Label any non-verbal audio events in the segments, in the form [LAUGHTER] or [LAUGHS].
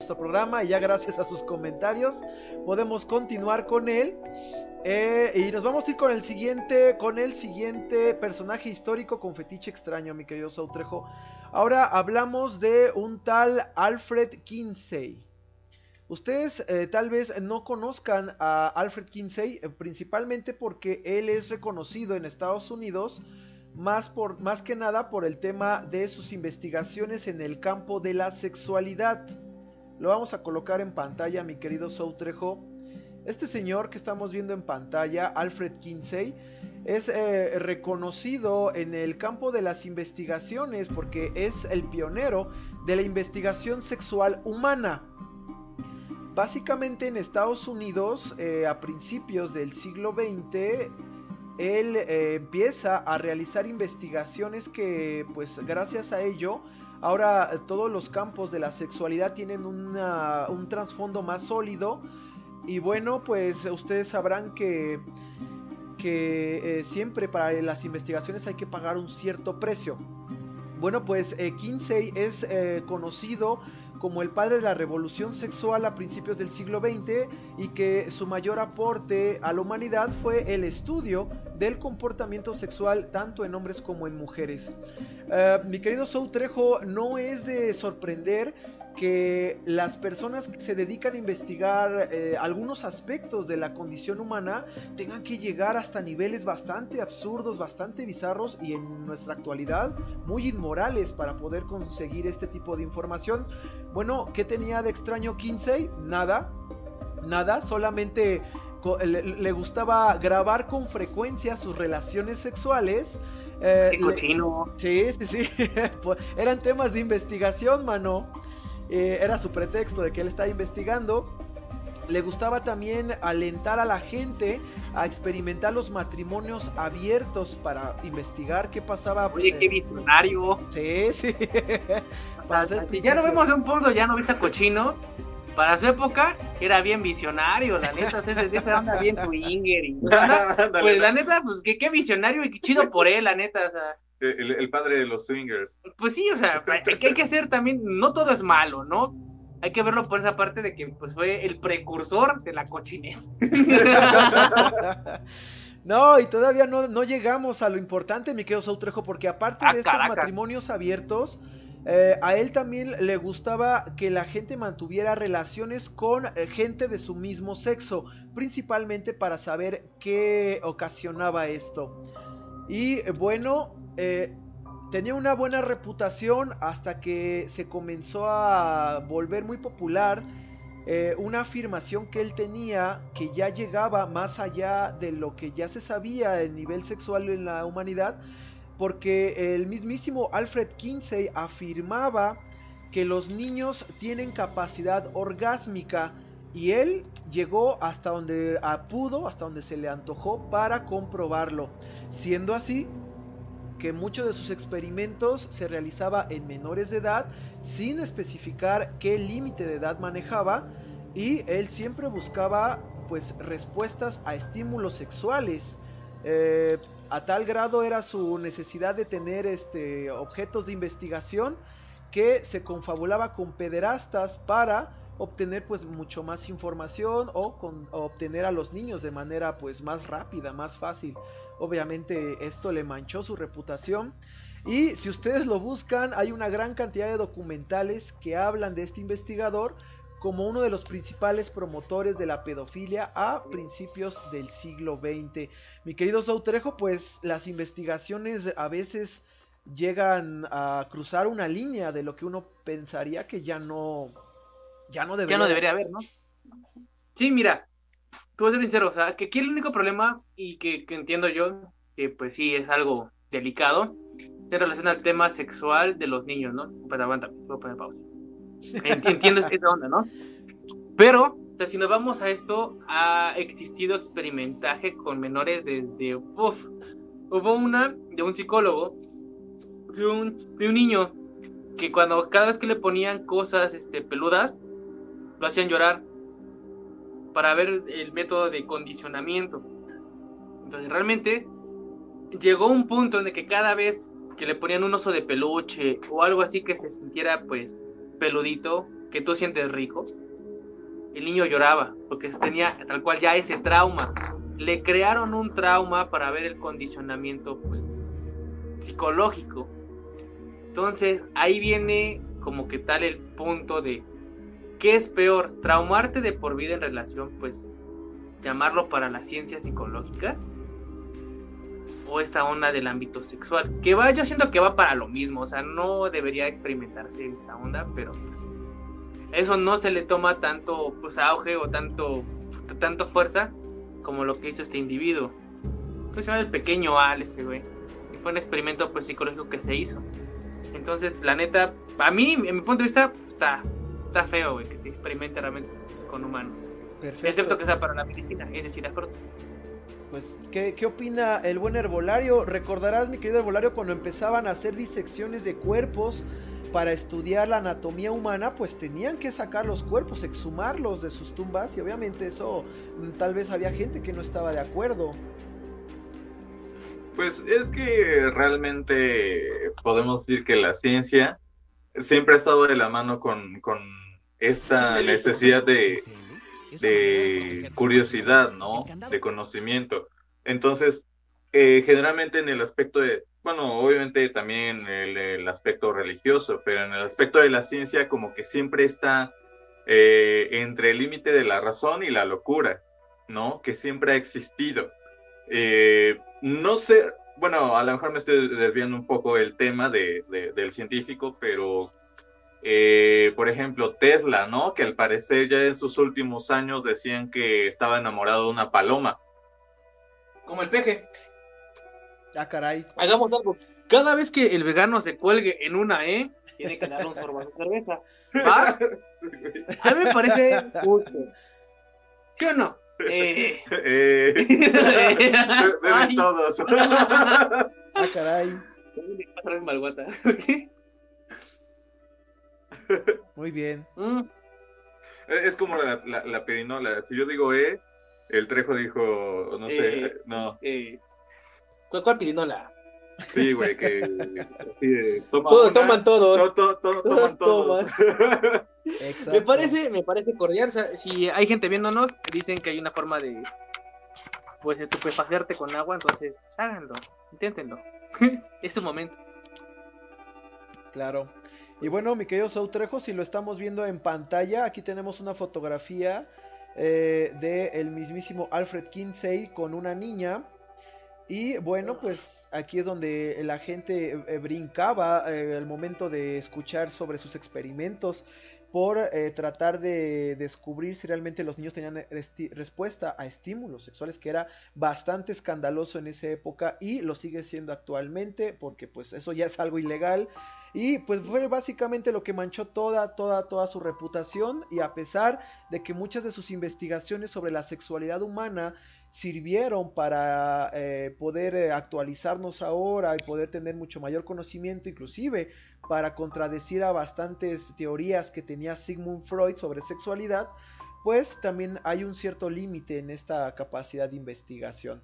nuestro programa y ya gracias a sus comentarios podemos continuar con él. Eh, y nos vamos a ir con el siguiente, con el siguiente personaje histórico con fetiche extraño, mi querido Sautrejo. Ahora hablamos de un tal Alfred Kinsey. Ustedes eh, tal vez no conozcan a Alfred Kinsey, eh, principalmente porque él es reconocido en Estados Unidos más, por, más que nada por el tema de sus investigaciones en el campo de la sexualidad. Lo vamos a colocar en pantalla, mi querido Soutrejo. Este señor que estamos viendo en pantalla, Alfred Kinsey, es eh, reconocido en el campo de las investigaciones porque es el pionero de la investigación sexual humana. Básicamente en Estados Unidos, eh, a principios del siglo XX, él eh, empieza a realizar investigaciones que, pues gracias a ello, Ahora todos los campos de la sexualidad tienen un trasfondo más sólido. Y bueno, pues ustedes sabrán que, que eh, siempre para las investigaciones hay que pagar un cierto precio. Bueno, pues eh, Kinsey es eh, conocido como el padre de la revolución sexual a principios del siglo XX y que su mayor aporte a la humanidad fue el estudio del comportamiento sexual tanto en hombres como en mujeres. Eh, mi querido Soutrejo, no es de sorprender que las personas que se dedican a investigar eh, algunos aspectos de la condición humana tengan que llegar hasta niveles bastante absurdos, bastante bizarros y en nuestra actualidad muy inmorales para poder conseguir este tipo de información. Bueno, ¿qué tenía de extraño Kinsey? Nada, nada, solamente le, gustaba grabar con frecuencia sus relaciones sexuales. Eh, cochino. sí, sí, sí. [LAUGHS] Pues, eran temas de investigación, mano. Eh, era su pretexto de que él estaba investigando. Le gustaba también alentar a la gente a experimentar los matrimonios abiertos para investigar qué pasaba. Oye, qué visionario. Sí, sí. [LAUGHS] ya no vemos un punto, ya no viste cochino. Para su época era bien visionario, la neta, ese anda bien swinger y [LAUGHS] pues la neta, pues que qué visionario y qué chido por él, la neta, o sea, el, padre de los swingers. Pues sí, o sea, [LAUGHS] hay, hay que hacer también, no todo es malo, ¿no? Hay que verlo por esa parte de que pues fue el precursor de la cochinez. [LAUGHS] No, y todavía no, no, llegamos a lo importante, mi querido Sautrejo, porque aparte ah, de estos matrimonios abiertos, eh, a él también le gustaba que la gente mantuviera relaciones con eh, gente de su mismo sexo, principalmente para saber qué ocasionaba esto. Y bueno, eh, tenía una buena reputación hasta que se comenzó a volver muy popular eh, una afirmación que él tenía que ya llegaba más allá de lo que ya se sabía en nivel sexual en la humanidad, porque el mismísimo Alfred Kinsey afirmaba que los niños tienen capacidad orgásmica y él llegó hasta donde pudo, hasta donde se le antojó para comprobarlo. Siendo así, que muchos de sus experimentos se realizaba en menores de edad sin especificar qué límite de edad manejaba y él siempre buscaba pues respuestas a estímulos sexuales. Eh, a tal grado era su necesidad de tener este, objetos de investigación que se confabulaba con pederastas para obtener pues mucho más información o, con, obtener a los niños de manera pues más rápida, más fácil. Obviamente esto le manchó su reputación. Y si ustedes lo buscan, hay una gran cantidad de documentales que hablan de este investigador como uno de los principales promotores de la pedofilia a principios del siglo XX. Mi querido Sautrejo, pues las investigaciones a veces llegan a cruzar una línea de lo que uno pensaría que ya no ya no debería, ya no debería haber, ¿no? Sí, mira, tú ser sincero, o sea, que aquí el único problema y que, entiendo yo, que pues sí es algo delicado, se relaciona al tema sexual de los niños, ¿no? Pues aguanta, voy a poner pausa. Entiendo esa onda, ¿no? Pero, o sea, si nos vamos a esto, ha existido experimentaje con menores desde, uf, hubo una de un psicólogo, de un, de un niño, que cuando cada vez que le ponían cosas este, peludas, lo hacían llorar para ver el método de condicionamiento. Entonces realmente llegó un punto en el que cada vez que le ponían un oso de peluche o algo así que se sintiera pues peludito, que tú sientes rico, el niño lloraba porque tenía tal cual ya ese trauma. Le crearon un trauma para ver el condicionamiento pues, psicológico. Entonces ahí viene como que tal el punto de qué es peor, traumarte de por vida en relación, pues llamarlo para la ciencia psicológica o esta onda del ámbito sexual, que va, yo siento que va para lo mismo, o sea, no debería experimentarse esta onda, pero pues, eso no se le toma tanto pues auge o tanto tanto fuerza como lo que hizo este individuo. se llama el pequeño Al ese güey. fue un experimento pues psicológico que se hizo. Entonces, la neta, a mí, en mi punto de vista, está, está feo, güey, que se experimente realmente con humanos. Perfecto. Excepto que sea para la medicina, es decir, acuerdo. Pues, ¿qué, ¿qué, opina el buen herbolario? Recordarás, mi querido herbolario, cuando empezaban a hacer disecciones de cuerpos para estudiar la anatomía humana, pues tenían que sacar los cuerpos, exhumarlos de sus tumbas y obviamente eso mm, tal vez había gente que no estaba de acuerdo. Pues es que realmente podemos decir que la ciencia siempre ha estado de la mano con, con esta necesidad de, de curiosidad, ¿no? De conocimiento. Entonces, eh, generalmente en el aspecto de, bueno, obviamente también el, el, aspecto religioso, pero en el aspecto de la ciencia como que siempre está eh, entre el límite de la razón y la locura, ¿no? Que siempre ha existido. Eh, no sé, bueno, a lo mejor me estoy desviando un poco el tema de, del científico, pero eh, por ejemplo, Tesla, ¿no? Que al parecer ya en sus últimos años decían que estaba enamorado de una paloma. Como el peje. Ah, caray. Hagamos algo. Cada vez que el vegano se cuelgue en una E, tiene que darle un sorbo de cerveza. [LAUGHS] ¿Va? A mí me parece justo. ¿Sí o no? Eh. [LAUGHS] eh. [LAUGHS] Beben todos. [LAUGHS] ah, caray. Muy bien. Mm. Es como la, la, la, perinola. Si yo digo E, el Trejo dijo, no sé, eh, no. Eh. ¿Cuál, cuál pirinola? Sí, güey, que toman todos. toman todos. Me parece, me parece cordial. si hay gente viéndonos, dicen que hay una forma de pues estupefacerte con agua, entonces háganlo, inténtenlo. [LAUGHS] es su momento. Claro. Y bueno, mi querido Sautrejo, si lo estamos viendo en pantalla, aquí tenemos una fotografía eh, de el mismísimo Alfred Kinsey con una niña y bueno, pues aquí es donde la gente eh, brincaba eh, al momento de escuchar sobre sus experimentos por eh, tratar de descubrir si realmente los niños tenían respuesta a estímulos sexuales, que era bastante escandaloso en esa época y lo sigue siendo actualmente, porque pues eso ya es algo ilegal. Y pues fue básicamente lo que manchó toda, toda, toda su reputación y a pesar de que muchas de sus investigaciones sobre la sexualidad humana sirvieron para eh, poder eh, actualizarnos ahora y poder tener mucho mayor conocimiento, inclusive para contradecir a bastantes teorías que tenía Sigmund Freud sobre sexualidad, pues también hay un cierto límite en esta capacidad de investigación.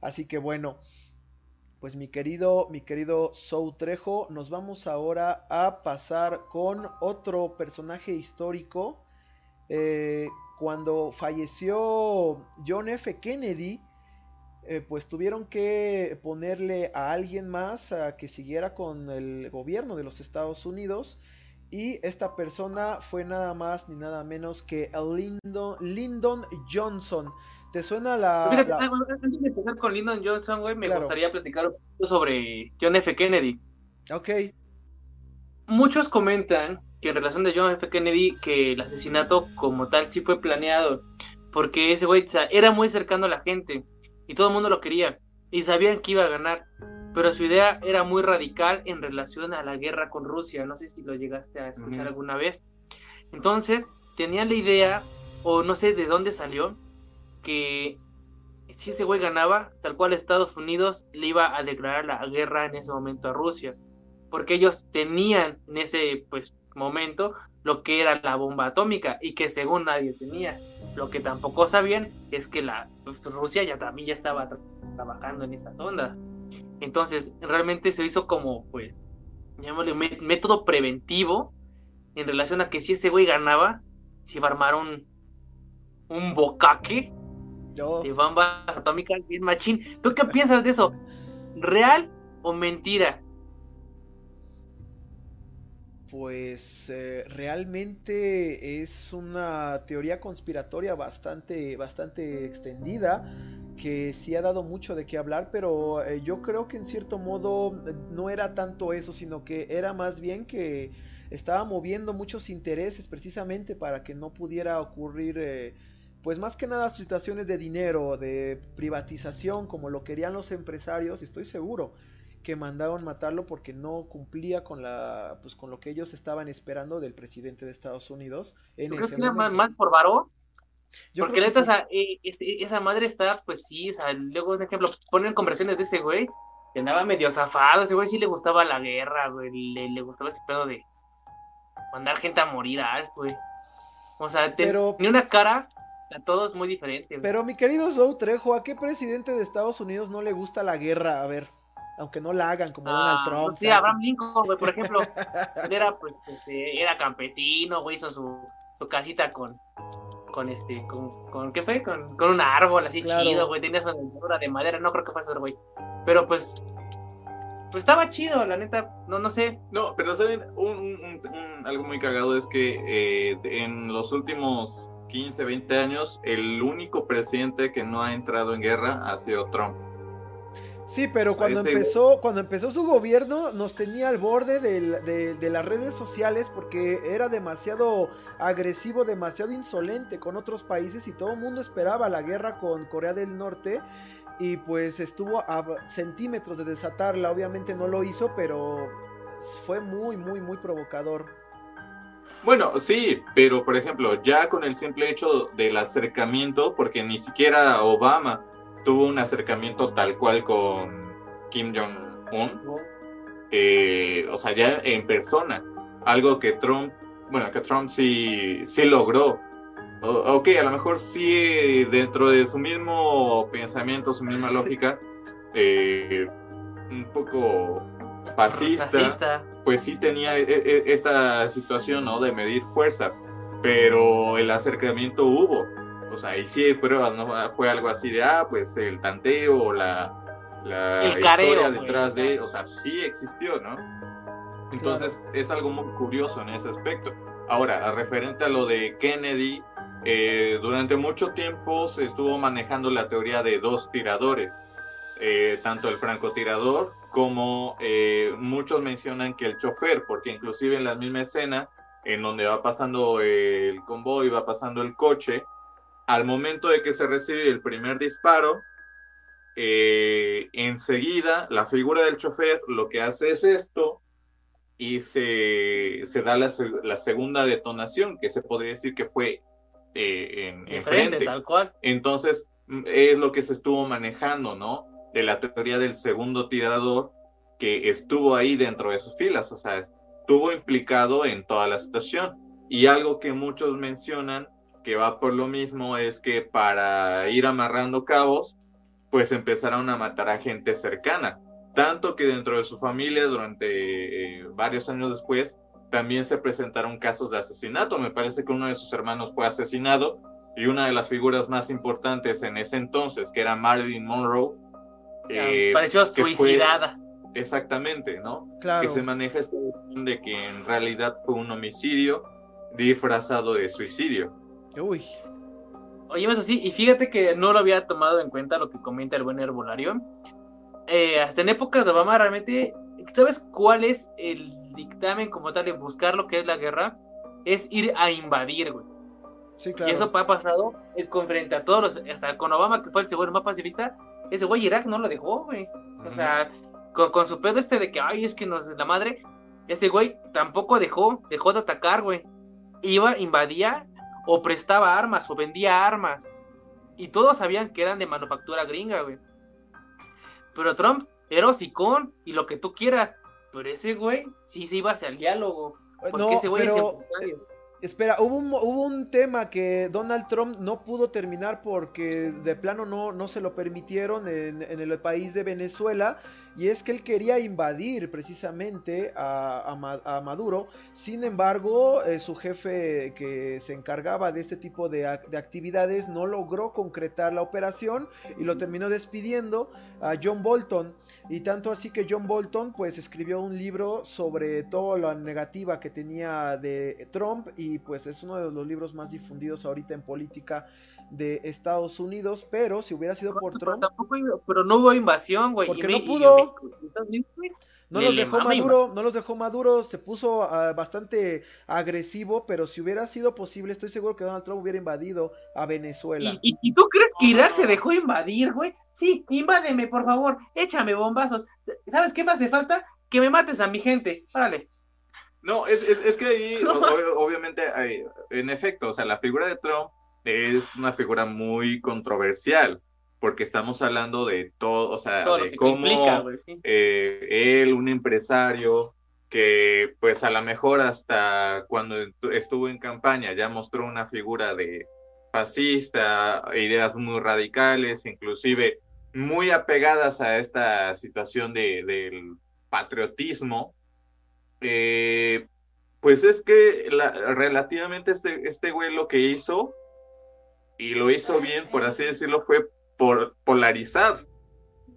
Así que bueno, pues mi querido, mi querido Sou Trejo, nos vamos ahora a pasar con otro personaje histórico eh, cuando falleció John F. Kennedy, eh, pues tuvieron que ponerle a alguien más a que siguiera con el gobierno de los Estados Unidos. Y esta persona fue nada más ni nada menos que Lyndon, Lyndon Johnson. ¿Te suena la, Antes de empezar con Lyndon Johnson, güey, me gustaría platicar un poco sobre John F. Kennedy. Ok. Muchos comentan que en relación de John F. Kennedy, que el asesinato como tal sí fue planeado, porque ese güey era muy cercano a la gente y todo el mundo lo quería y sabían que iba a ganar, pero su idea era muy radical en relación a la guerra con Rusia, no sé si lo llegaste a escuchar alguna vez. Entonces, tenían la idea, o no sé de dónde salió, que si ese güey ganaba, tal cual Estados Unidos le iba a declarar la guerra en ese momento a Rusia, porque ellos tenían en ese pues momento lo que era la bomba atómica y que según nadie tenía. Lo que tampoco sabían es que la pues, Rusia ya también ya estaba trabajando en esa onda. Entonces, realmente se hizo como, pues, llamémosle un método preventivo en relación a que si ese güey ganaba, se iba a armar un, un bocaque de bombas atómicas bien machín. ¿Tú qué piensas de eso? ¿Real o mentira? Pues eh, realmente es una teoría conspiratoria bastante, bastante extendida que sí ha dado mucho de qué hablar, pero eh, yo creo que en cierto modo eh, no era tanto eso, sino que era más bien que estaba moviendo muchos intereses precisamente para que no pudiera ocurrir, pues más que nada situaciones de dinero, de privatización, como lo querían los empresarios, estoy seguro que mandaron matarlo porque no cumplía con la pues con lo que ellos estaban esperando del presidente de Estados Unidos en ese que más, por varón porque esa, eh, esa madre está pues sí o sea, luego un ejemplo ponen conversiones de ese güey que andaba medio zafado ese güey sí le gustaba la guerra güey le, gustaba ese pedo de mandar gente a morir güey. O sea tenía una cara a todos muy diferente Pero mi querido Zou Trejo, ¿a qué presidente de Estados Unidos no le gusta la guerra? A ver aunque no la hagan como Donald ah, Trump. Sí, Abraham Lincoln, güey, por ejemplo, [LAUGHS] era, pues, este, era campesino, güey, hizo su, su casita con, con este, con, con ¿qué fue? Con, con un árbol así chido, güey, tenía su dentadura de madera, no creo que fuese güey. Pero pues, pues estaba chido, la neta, no, no sé. No, pero saben, un, un, algo muy cagado es que eh, en los últimos 15, 20 años, el único presidente que no ha entrado en guerra ha sido Trump. Sí, pero cuando empezó, cuando empezó su gobierno nos tenía al borde de, las redes sociales porque era demasiado agresivo, demasiado insolente con otros países y todo el mundo esperaba la guerra con Corea del Norte y pues estuvo a centímetros de desatarla, obviamente no lo hizo, pero fue muy, muy, muy provocador. Bueno, sí, pero por ejemplo, ya con el simple hecho del acercamiento, porque ni siquiera Obama tuvo un acercamiento tal cual con Kim Jong-un, eh, o sea, ya en persona, algo que Trump, bueno, que Trump sí, sí logró. ok, a lo mejor sí dentro de su mismo pensamiento, su misma lógica, [LAUGHS] eh, un poco fascista, pues sí tenía e, e, esta situación, ¿no? De medir fuerzas, pero el acercamiento hubo o sea, y sí hay pruebas, ¿no? Fue algo así de, ah, pues el tanteo o la, la historia detrás de, o sea, sí existió, ¿no? Entonces es algo muy curioso en ese aspecto. Ahora, referente a lo de Kennedy, eh, durante mucho tiempo se estuvo manejando la teoría de dos tiradores, eh, tanto el francotirador como eh, muchos mencionan que el chofer, porque inclusive en la misma escena en donde va pasando el convoy, va pasando el coche, al momento de que se recibe el primer disparo, eh, enseguida la figura del chofer lo que hace es esto y se, se da la, segunda detonación, que se podría decir que fue eh, en, frente, Tal cual. Entonces, es lo que se estuvo manejando, ¿no? De la teoría del segundo tirador que estuvo ahí dentro de sus filas, o sea, estuvo implicado en toda la situación. Y algo que muchos mencionan que va por lo mismo es que para ir amarrando cabos, pues empezaron a matar a gente cercana. Tanto que dentro de su familia, durante eh, varios años después, también se presentaron casos de asesinato. Me parece que uno de sus hermanos fue asesinado y una de las figuras más importantes en ese entonces, que era Marilyn Monroe, eh, pareció suicidada. exactamente, ¿no? Claro. Que se maneja esta de que en realidad fue un homicidio disfrazado de suicidio. Uy. Oye, eso sí, y fíjate que no lo había tomado en cuenta lo que comenta el buen herbolario. Eh, hasta en épocas de Obama, realmente, ¿sabes cuál es el dictamen como tal de buscar lo que es la guerra? Es ir a invadir, güey. Sí, claro. Y eso ha pasado el frente a todos los, hasta con Obama, que fue el segundo más pacifista, ese güey Irak no lo dejó, güey. O sea, con, su pedo este de que, ay, es que nos, la madre, ese güey tampoco dejó, dejó de atacar, güey. Iba, invadía o prestaba armas o vendía armas. Y todos sabían que eran de manufactura gringa, güey. Pero Trump era hocicón y lo que tú quieras. Pero ese güey sí se iba hacia el diálogo. Porque ese güey pero, eh, Espera, hubo un, hubo un tema que Donald Trump no pudo terminar porque de plano no, no se lo permitieron en, el país de Venezuela y es que él quería invadir precisamente a, Maduro. Sin embargo, eh, su jefe que se encargaba de este tipo de, de, actividades no logró concretar la operación y lo terminó despidiendo a John Bolton. Y tanto así que John Bolton pues escribió un libro sobre toda la negativa que tenía de Trump y y pues es uno de los libros más difundidos ahorita en política de Estados Unidos, pero si hubiera sido por Trump... Pero, no hubo invasión, güey. Porque no pudo... No los dejó Maduro, no los dejó Maduro, se puso ah, bastante agresivo, pero si hubiera sido posible, estoy seguro que Donald Trump hubiera invadido a Venezuela. ¿Y, y tú crees que Irak se dejó invadir, güey? Sí, invádeme, por favor, échame bombazos. ¿Sabes qué me hace falta? Que me mates a mi gente. Órale. No, es, es, que ahí, [LAUGHS] obviamente, hay, en efecto, o sea, la figura de Trump es una figura muy controversial, porque estamos hablando de todo, o sea, de cómo eh, él, un empresario, que pues a lo mejor hasta cuando estuvo en campaña ya mostró una figura de fascista, ideas muy radicales, inclusive muy apegadas a esta situación de, del patriotismo, eh, pues es que relativamente este, este güey lo que hizo, y lo hizo bien, por así decirlo, fue por polarizar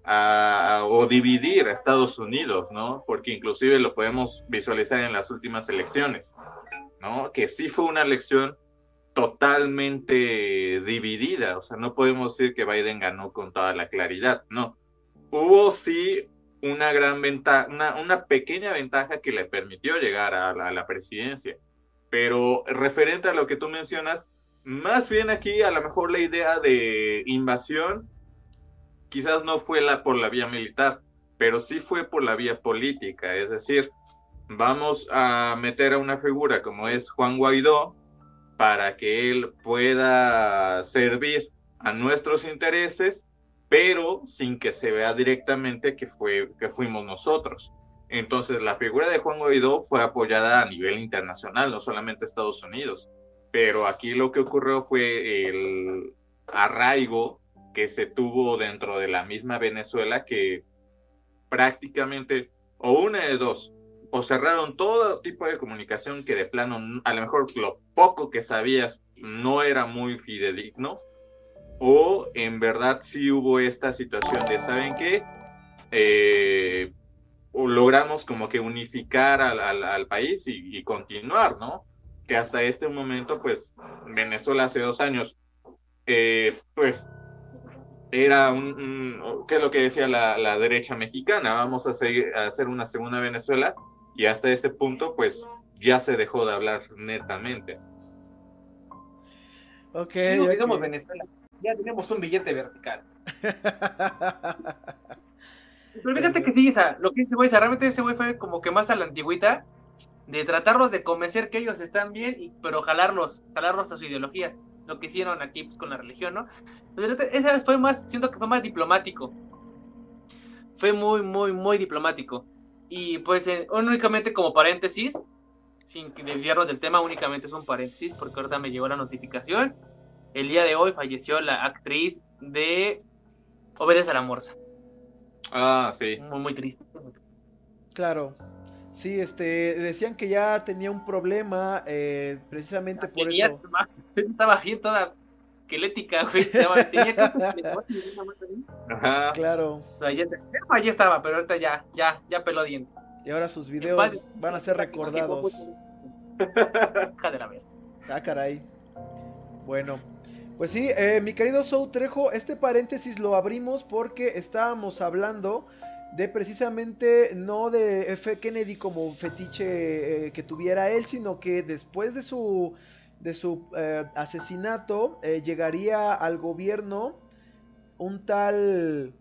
o dividir a Estados Unidos, ¿no? Porque inclusive lo podemos visualizar en las últimas elecciones, ¿no? Que sí fue una elección totalmente dividida, o sea, no podemos decir que Biden ganó con toda la claridad, no. Hubo sí una gran ventaja, una, pequeña ventaja que le permitió llegar a la, presidencia. Pero referente a lo que tú mencionas, más bien aquí a lo mejor la idea de invasión quizás no fue la, por la vía militar, pero sí fue por la vía política. Es decir, vamos a meter a una figura como es Juan Guaidó para que él pueda servir a nuestros intereses pero sin que se vea directamente que, fue, que fuimos nosotros. Entonces, la figura de Juan Guaidó fue apoyada a nivel internacional, no solamente Estados Unidos. Pero aquí lo que ocurrió fue el arraigo que se tuvo dentro de la misma Venezuela que prácticamente, o una de dos, o cerraron todo tipo de comunicación que de plano, a lo mejor lo poco que sabías no era muy fidedigno, o en verdad sí hubo esta situación de, ¿saben qué? Eh, logramos como que unificar al, país y, continuar, ¿no? Que hasta este momento, pues, Venezuela hace dos años, eh, pues, era un, ¿qué es lo que decía la, derecha mexicana? Vamos a, seguir, a hacer una segunda Venezuela y hasta este punto, pues, ya se dejó de hablar netamente. Ok. okay. Venezuela ya tenemos un billete vertical. [LAUGHS] Pero fíjate que sí, esa, lo que dice güey, realmente ese güey fue como que más a la antigüita, de tratarlos de convencer que ellos están bien, y, pero jalarlos, jalarlos a su ideología. Lo que hicieron aquí pues, con la religión, ¿no? Pero ese fue más, siento que fue más diplomático. Fue muy, muy, muy diplomático. Y pues únicamente como paréntesis, sin desviarnos del tema, únicamente es un paréntesis, porque ahorita me llegó la notificación el día de hoy falleció la actriz de Obedece a la Morsa. Ah, sí. Muy, muy triste. Claro. Sí, este, decían que ya tenía un problema, eh, precisamente por eso. [LAUGHS] estaba bien toda esquelética, güey. Ajá. Claro. O sea, ya, ya, estaba, pero ahorita ya, ya, ya peló dientes. Y ahora sus videos van a ser recordados. Ah, caray. Bueno, pues sí, eh, mi querido Sou Trejo, este paréntesis lo abrimos porque estábamos hablando de precisamente no de F. Kennedy como fetiche eh, que tuviera él, sino que después de su, de su eh, asesinato llegaría al gobierno un tal,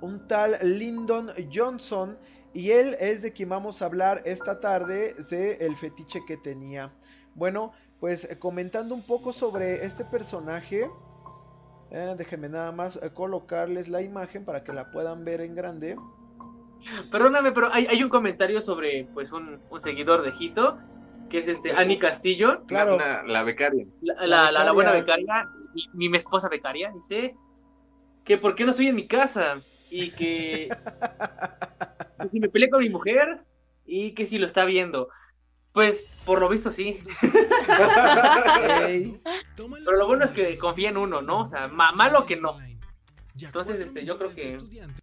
un tal Lyndon Johnson y él es de quien vamos a hablar esta tarde de el fetiche que tenía. Bueno, pues eh, comentando un poco sobre este personaje. Eh, déjenme nada más eh, colocarles la imagen para que la puedan ver en grande. Perdóname, pero hay, un comentario sobre pues un, seguidor de Hito que es este Ani Castillo. Claro. La, becaria. La, la, buena becaria, mi, mi, esposa becaria, dice que por qué no estoy en mi casa y que, [LAUGHS] si me peleé con mi mujer y que si lo está viendo. Pues por lo visto sí. Pero lo bueno es que confía en uno, ¿no? O sea, malo que no. Entonces, este, yo creo que,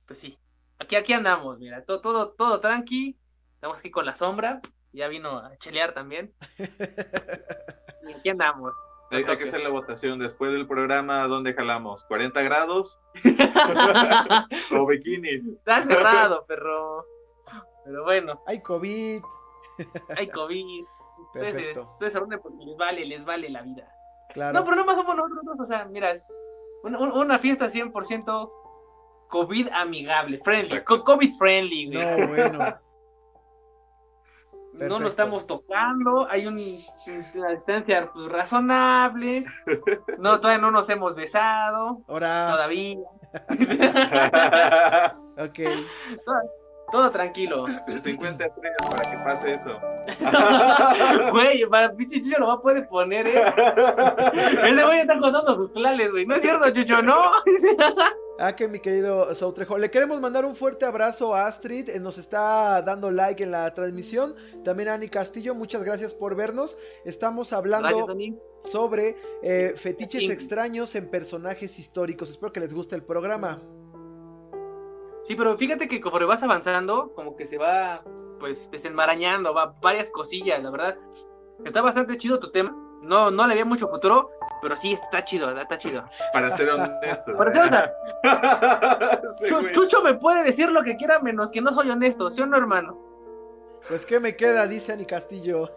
pues sí. Aquí, aquí andamos, mira, todo, todo, todo tranqui. Estamos aquí con la sombra. Ya vino a chelear también. Y aquí andamos. Hay, que hacer la votación después del programa. ¿Dónde jalamos? ¿40 grados? [LAUGHS] ¿O bikinis? Está cerrado, perro. Pero bueno. Hay COVID. [LAUGHS] Hay COVID. Perfecto. Entonces, entonces porque les vale, les vale la vida. Claro. No, pero no más somos nosotros. O sea, mira, una, una fiesta 100% COVID amigable, friendly, COVID friendly. No, bueno. [LAUGHS] No lo estamos tocando, hay un, una distancia pues, razonable. No, todavía no nos hemos besado. Ahora. Todavía. [LAUGHS] ok. Todo, tranquilo. [LAUGHS] 50 estrellas para que pase eso. [LAUGHS] Güey, para pinche Chucho lo va a poder poner, ¿eh? [LAUGHS] Ese güey está contando sus planes, güey. No es cierto, Chucho, no. Ah, que mi querido Sautrejo. Le queremos mandar un fuerte abrazo a Astrid. Eh, nos está dando like en la transmisión. También a Ani Castillo. Muchas gracias por vernos. Estamos hablando sobre eh, fetiches extraños en personajes históricos. Espero que les guste el programa. Sí, pero fíjate que como vas avanzando, como que se va pues desenmarañando, va varias cosillas, la verdad. Está bastante chido tu tema. No, no le veo mucho futuro, pero sí está chido, está chido. Para ser honesto. [LAUGHS] Chucho me puede decir lo que quiera menos que no soy honesto, ¿sí o no, hermano? Pues qué me queda, dice Ani Castillo.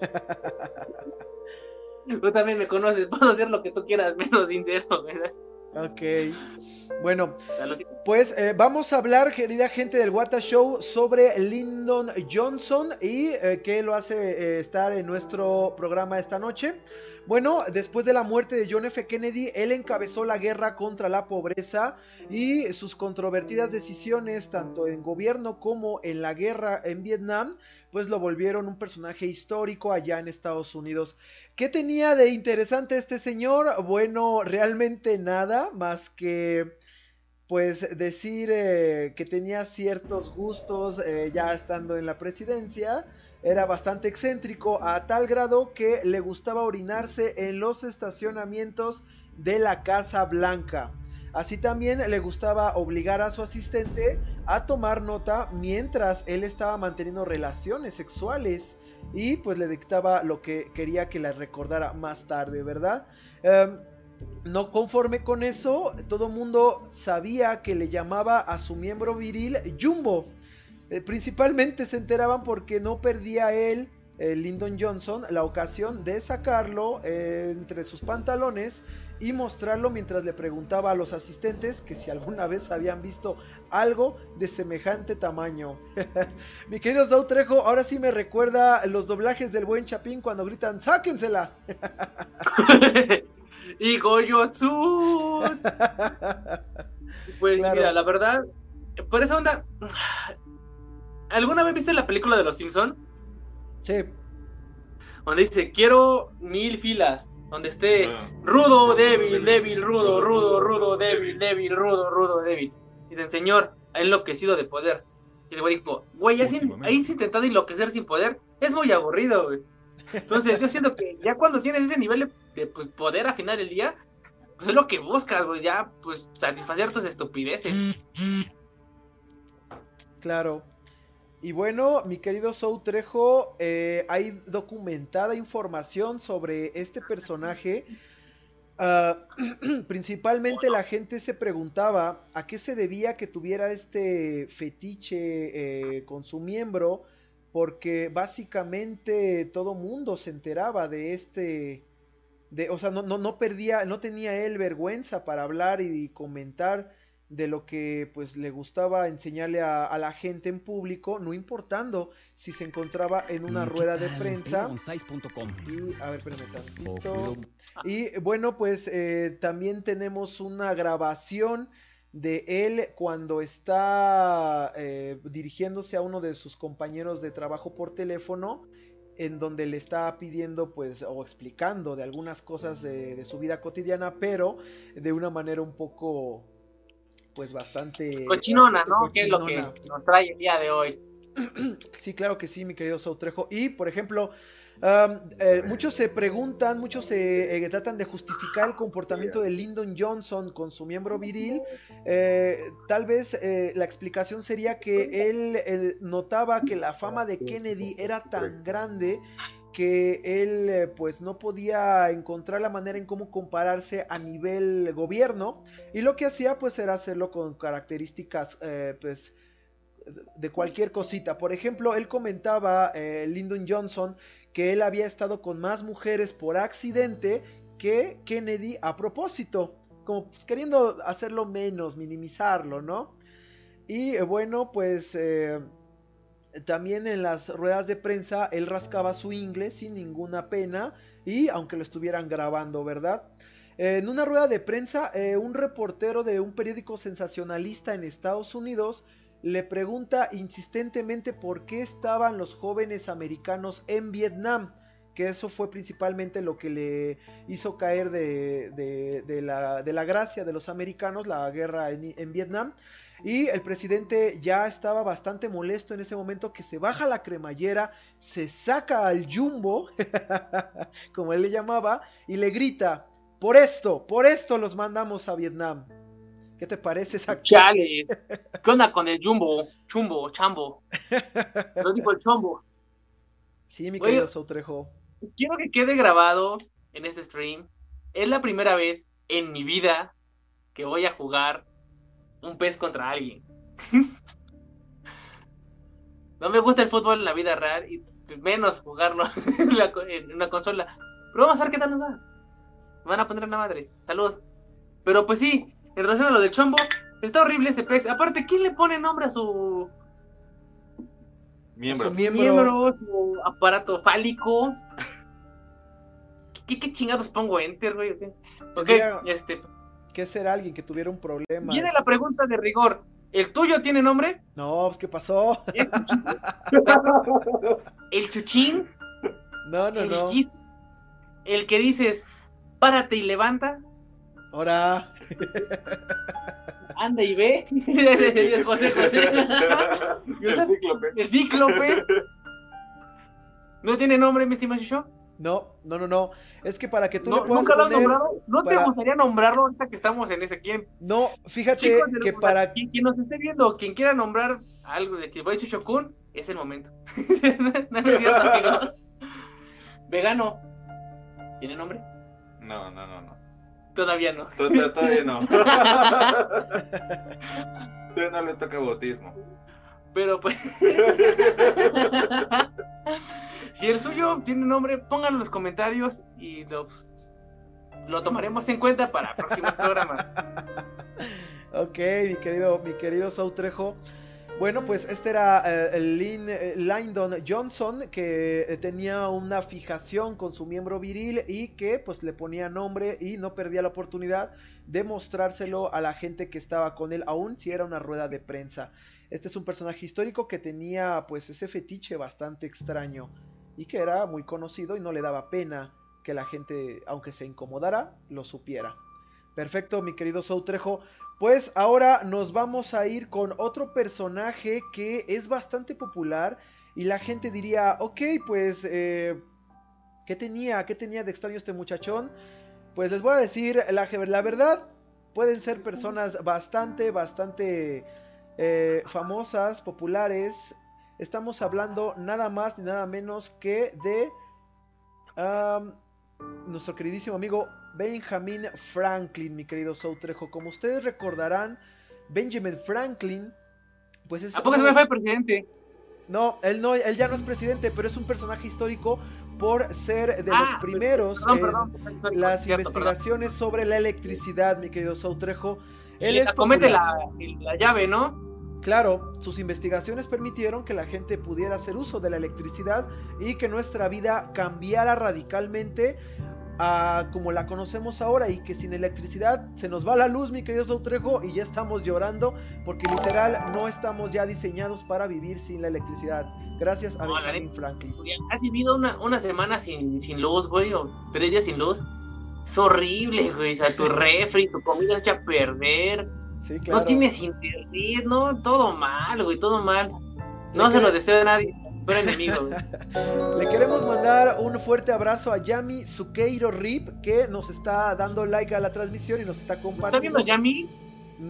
Tú también me conoces, [LAUGHS] puedo hacer lo que tú quieras, menos sincero, ¿verdad? Ok. Bueno, pues eh, vamos a hablar, querida gente del Wata Show, sobre Lyndon Johnson y eh, qué lo hace eh, estar en nuestro programa esta noche. Bueno, después de la muerte de John F. Kennedy, él encabezó la guerra contra la pobreza y sus controvertidas decisiones, tanto en gobierno como en la guerra en Vietnam, pues lo volvieron un personaje histórico allá en Estados Unidos. ¿Qué tenía de interesante este señor? Bueno, realmente nada, más que pues decir eh, que tenía ciertos gustos eh, ya estando en la presidencia era bastante excéntrico a tal grado que le gustaba orinarse en los estacionamientos de la Casa Blanca. Así también le gustaba obligar a su asistente a tomar nota mientras él estaba manteniendo relaciones sexuales y pues le dictaba lo que quería que le recordara más tarde, ¿verdad? Em, no conforme con eso, todo mundo sabía que le llamaba a su miembro viril Jumbo. Eh, principalmente se enteraban porque no perdía él, eh, Lyndon Johnson, la ocasión de sacarlo eh, entre sus pantalones y mostrarlo mientras le preguntaba a los asistentes que si alguna vez habían visto algo de semejante tamaño. [LAUGHS] Mi querido Sau Trejo, ahora sí me recuerda los doblajes del buen Chapín cuando gritan ¡Sáquensela! [LAUGHS] y Goyotsu. [LAUGHS] pues mira, la verdad, por esa onda, ¿Alguna vez viste la película de Los Simpson? Sí. Donde dice, quiero mil filas. Donde esté ah. rudo, débil, débil, rudo, rudo, rudo, débil, débil, rudo, rudo, débil. Dicen, señor, ha enloquecido de poder. Y el güey dijo, güey, ahí se intentado enloquecer sin poder. Es muy aburrido, güey. Entonces yo siento que ya cuando tienes ese nivel de, pues, poder a final del día, pues es lo que buscas, güey. Ya, pues, satisfacer tus estupideces. Claro. Y bueno, mi querido Sou Trejo, eh, hay documentada información sobre este personaje. Ah, [CLEARS THROAT] principalmente la gente se preguntaba a qué se debía que tuviera este fetiche eh, con su miembro, porque básicamente todo mundo se enteraba de este, de, o sea, no, no, no perdía, no tenía él vergüenza para hablar y comentar de lo que pues le gustaba enseñarle a, la gente en público, no importando si se encontraba en una rueda de prensa. Y, a ver, tantito. Y bueno, pues eh, también tenemos una grabación de él cuando está eh, dirigiéndose a uno de sus compañeros de trabajo por teléfono en donde le está pidiendo pues o explicando de algunas cosas de, su vida cotidiana, pero de una manera un poco pues bastante cochinona, ¿no? Que es lo que nos trae el día de hoy. [CLEARS THROAT] Sí, claro que sí, mi querido Sautrejo. Y, por ejemplo, eh, muchos se preguntan, muchos se eh, tratan de justificar el comportamiento de Lyndon Johnson con su miembro viril. Eh, tal vez la explicación sería que él notaba que la fama de Kennedy era tan grande que él pues no podía encontrar la manera en cómo compararse a nivel gobierno y lo que hacía pues era hacerlo con características pues de cualquier cosita. Por ejemplo, él comentaba, Lyndon Johnson, que él había estado con más mujeres por accidente que Kennedy a propósito, como pues, queriendo hacerlo menos, minimizarlo, ¿no? Y eh, bueno, pues eh, también en las ruedas de prensa él rascaba su inglés sin ninguna pena y aunque lo estuvieran grabando, ¿verdad? En una rueda de prensa, eh, un reportero de un periódico sensacionalista en Estados Unidos le pregunta insistentemente por qué estaban los jóvenes americanos en Vietnam, que eso fue principalmente lo que le hizo caer de, la, gracia de los americanos, la guerra en, Vietnam. Y el presidente ya estaba bastante molesto en ese momento que se baja la cremallera, se saca al jumbo, [LAUGHS] como él le llamaba, y le grita, por esto, por esto los mandamos a Vietnam. ¿Qué te parece esa Chale. ¿Qué onda con el jumbo? Chumbo, chambo. Lo dijo el chombo. Sí, mi querido Sautrejo. Quiero que quede grabado en este stream. Es la primera vez en mi vida que voy a jugar un pez contra alguien. [LAUGHS] no me gusta el fútbol en la vida real y menos jugarlo [LAUGHS] en, una consola. Pero vamos a ver qué tal nos va. Me van a poner en la madre. Saludos. Pero pues sí, en relación a lo del chombo, está horrible ese pex. Aparte, ¿quién le pone nombre a su miembro? su miembro, su aparato fálico. [LAUGHS] ¿Qué, chingados pongo enter, güey? Ok, este. ¿Qué será alguien que tuviera un problema? Viene la pregunta de rigor. ¿El tuyo tiene nombre? No, pues, ¿qué pasó? ¿El [LAUGHS] chuchín? No, no, no. El que dices, párate y levanta. Ahora. [LAUGHS] Anda y ve. [LAUGHS] José José. El cíclope. El cíclope. ¿No tiene nombre, mi estimado No, no, no, no. Es que para que tú no, le puedas ¿Nunca lo has nombrado? ¿No te gustaría nombrarlo ahorita que estamos en ese quién? No, fíjate que para... Quien, quien, nos esté viendo, quien quiera nombrar algo de Kiboy Chuchokun, es el momento. [LAUGHS] no es cierto, amigos. Vegano. ¿Tiene nombre? No, no, no, no. Todavía no. Todavía, no. [LAUGHS] Todavía no le toca bautismo. Pero pues. [LAUGHS] si el suyo tiene nombre, pónganlo en los comentarios y lo, lo tomaremos en cuenta para próximos programas. [LAUGHS] Ok, mi querido, mi querido Sautrejo. Bueno, pues este era eh, eh, Lyndon Johnson que eh, tenía una fijación con su miembro viril y que pues le ponía nombre y no perdía la oportunidad de mostrárselo a la gente que estaba con él, aun si era una rueda de prensa. Este es un personaje histórico que tenía pues ese fetiche bastante extraño y que era muy conocido y no le daba pena que la gente, aunque se incomodara, lo supiera. Perfecto, mi querido Soutrejo. Pues ahora nos vamos a ir con otro personaje que es bastante popular y la gente diría, ok, pues, eh, ¿qué tenía? ¿Qué tenía de extraño este muchachón? Pues les voy a decir, la, la verdad, pueden ser personas bastante, bastante eh, famosas, populares. Estamos hablando nada más ni nada menos que de nuestro queridísimo amigo Benjamin Franklin, mi querido Soutrejo. Como ustedes recordarán, Benjamin Franklin, pues es. ¿A poco se me fue presidente? No, él no, él ya no es presidente, pero es un personaje histórico por ser de los ah, primeros en las investigaciones sobre la electricidad, mi querido Soutrejo. Él es comete la, la llave, ¿no? Claro, sus investigaciones permitieron que la gente pudiera hacer uso de la electricidad y que nuestra vida cambiara radicalmente a como la conocemos ahora y que sin electricidad se nos va la luz, mi querido Sautrejo, y ya estamos llorando porque literal no estamos ya diseñados para vivir sin la electricidad. Gracias a Benjamin Franklin. ¿Has vivido una, una semana sin, sin luz, güey? ¿O tres días sin luz? Es horrible, güey. O sea, tu [LAUGHS] refri, tu comida hecha a perder. Sí, claro. No tienes internet, no, todo mal, güey, todo mal. No se lo deseo a nadie. Enemigo, [LAUGHS] Le queremos mandar un fuerte abrazo a Yami Sukeiro Rip, que nos está dando like a la transmisión y nos está compartiendo. ¿Está viendo Yami?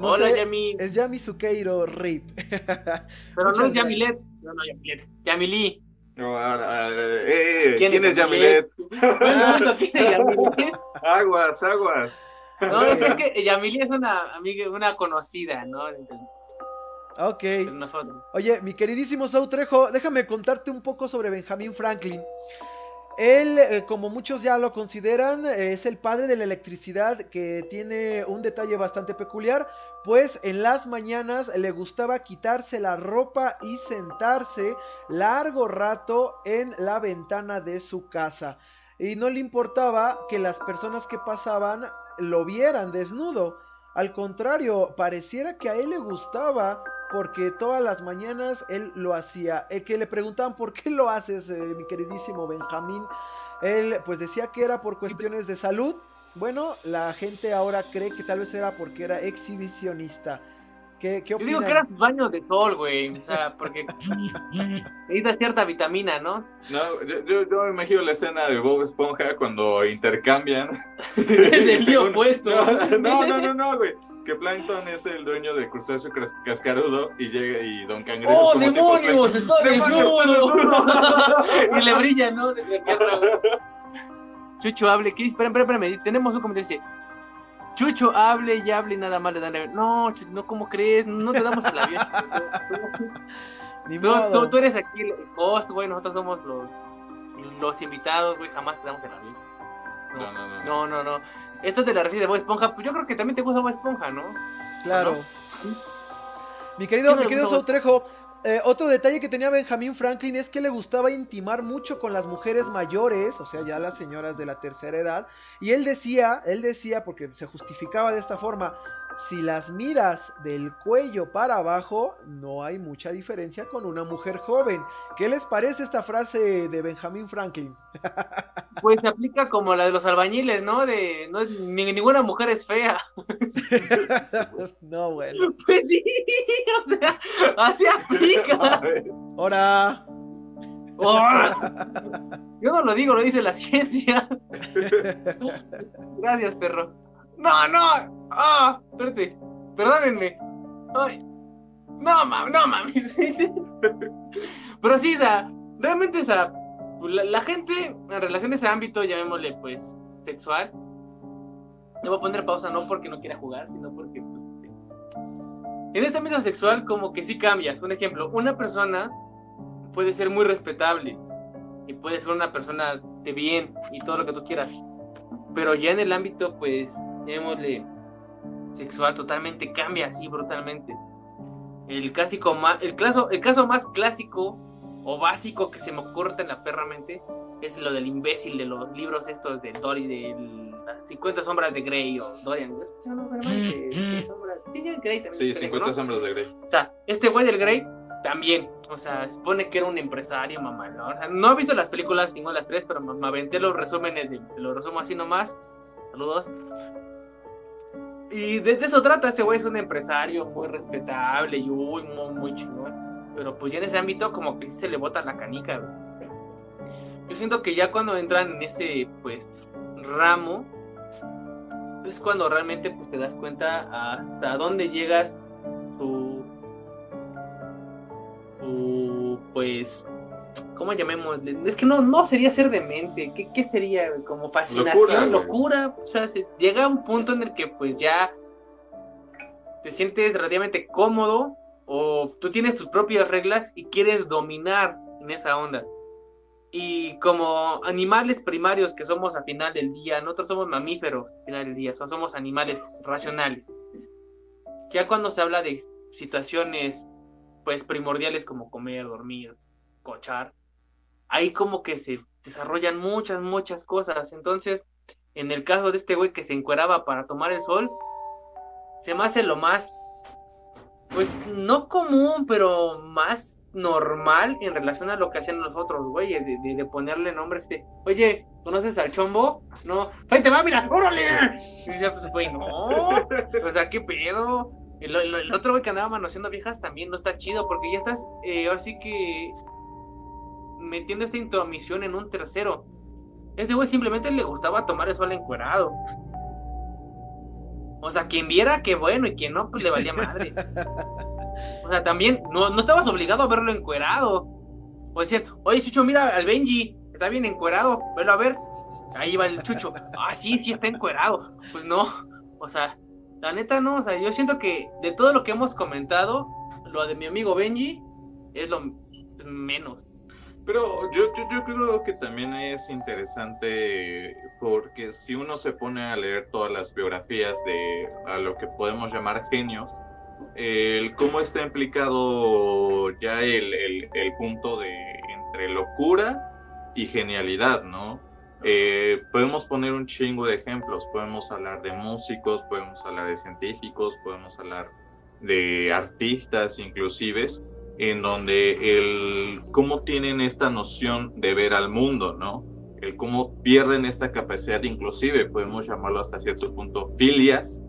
Hola, Yami. Es Yami Sukeiro Rip. [LAUGHS] Pero no es Yamilet. No, no, Yamilet. Yamili. No, eh, ¿Quién, es Yamilet? [LAUGHS] aguas, aguas. No, [LAUGHS] es que Yamili es una amiga, una conocida, ¿no? Ok. Oye, mi queridísimo Sautrejo, déjame contarte un poco sobre Benjamin Franklin. Él, eh, como muchos ya lo consideran, es el padre de la electricidad que tiene un detalle bastante peculiar, pues en las mañanas le gustaba quitarse la ropa y sentarse largo rato en la ventana de su casa. Y no le importaba que las personas que pasaban lo vieran desnudo. Al contrario, pareciera que a él le gustaba porque todas las mañanas él lo hacía. El que le preguntaban por qué lo haces, eh, mi queridísimo Benjamín, él pues decía que era por cuestiones de salud. Bueno, la gente ahora cree que tal vez era porque era exhibicionista. ¿Qué? Yo digo que era baño de sol, güey. O sea, porque [LAUGHS] necesita cierta vitamina, ¿no? No, yo, yo, me imagino la escena de Bob Esponja cuando intercambian. [LAUGHS] es el [LAUGHS] opuesto. No, no, no, no, güey que Plankton es el dueño de crustáceo cascarudo y llega y Don Cangrejo ¡Oh, es como demonios! ¡Está desnudo! y le brilla, ¿no? Chucho hable, ¿qué? Espera, espera, espera, tenemos un comentario dice Chucho hable y hable y nada más le dan el No, no, ¿cómo crees? No te damos el avión. [LAUGHS] Ni tú, tú, tú, eres aquí el host, güey, nosotros somos los, los invitados, güey, jamás te damos el avión. No, no, no. No, no, no. Esto te la refieres de Bob Esponja, pues yo creo que también te gusta Bob Esponja, ¿no? Claro. Mi querido, mi querido Sautrejo, eh, otro detalle que tenía Benjamin Franklin es que le gustaba intimar mucho con las mujeres mayores, o sea, ya las señoras de la tercera edad, y él decía, él decía, porque se justificaba de esta forma, si las miras del cuello para abajo, no hay mucha diferencia con una mujer joven. ¿Qué les parece esta frase de Benjamin Franklin? [LAUGHS] Pues se aplica como la de los albañiles, ¿no? De no ninguna mujer es fea. [LAUGHS] no, bueno. [LAUGHS] Pues sí, o sea, así aplica. ¡Hora! Yo no lo digo, lo dice la ciencia. Gracias, perro. No, no. Ah, espérate. Perdónenme. No, mami, no, mami. [LAUGHS] Pero sí, o sea, realmente, o sea, la, gente en relación a ese ámbito, llamémosle, pues, sexual, le voy a poner pausa no porque no quiera jugar, sino porque, pues, en este ámbito sexual, como que sí cambia. Un ejemplo, una persona puede ser muy respetable y puede ser una persona de bien y todo lo que tú quieras. Pero ya en el ámbito, pues, llamémosle sexual, totalmente cambia así brutalmente. El clásico más, el caso, el caso más clásico o básico que se me ocurre en la perra mente es lo del imbécil de los libros estos de Dory de las 50 sombras de Grey o Dorian. Sí, 50 sombras de Grey. O sea, este güey del Grey también, o sea, supone que era un empresario, mamá. ¿no? O sea, no he visto las películas, tengo las tres, pero me aventé los resúmenes, de, los resumo así nomás. Saludos. Y de, eso trata, ese güey es un empresario muy respetable y muy, muy, chingón. Pero pues ya en ese ámbito como que se le bota la canica, Yo siento que ya cuando entran en ese, pues, ramo, es cuando realmente pues te das cuenta hasta dónde llegas tu, tu pues, ¿cómo llamémosle? Es que no, no sería ser demente, ¿qué, qué sería? Como fascinación, locura, o sea, se llega a un punto en el que pues ya te sientes relativamente cómodo o tú tienes tus propias reglas y quieres dominar en esa onda. Y como animales primarios que somos a final del día, nosotros somos mamíferos a final del día, somos animales racionales. Ya cuando se habla de situaciones pues primordiales como comer, dormir, cochar, ahí como que se desarrollan muchas, muchas cosas. Entonces, en el caso de este güey que se encueraba para tomar el sol, se me hace lo más, pues no común, pero más normal en relación a lo que hacían los otros güeyes, de, ponerle nombres de, oye, ¿conoces al chombo? No, ahí te va, mira, órale. Y dice, pues, güey, no, o sea, qué pedo. El, otro güey que andaba manoseando viejas también no está chido, porque ya estás, eh, ahora sí que metiendo esta intromisión en un tercero. Ese güey simplemente le gustaba tomar el sol encuerado. O sea, quien viera, que bueno, y quien no, pues le valía madre. [LAUGHS] O sea, también no, no estabas obligado a verlo encuerado. O decir, oye, Chucho, mira al Benji, está bien encuerado, velo a ver. Ahí va el Chucho. Ah, sí, sí, está encuerado. Pues no. O sea, la neta no. O sea, yo siento que de todo lo que hemos comentado, lo de mi amigo Benji es lo menos. Pero yo, yo, creo que también es interesante porque si uno se pone a leer todas las biografías de a lo que podemos llamar genios, el cómo está implicado ya el, el, el punto de entre locura y genialidad, ¿no? Eh, podemos poner un chingo de ejemplos, podemos hablar de músicos, podemos hablar de científicos, podemos hablar de artistas inclusive, en donde el cómo tienen esta noción de ver al mundo, ¿no? El cómo pierden esta capacidad, inclusive podemos llamarlo hasta cierto punto filias,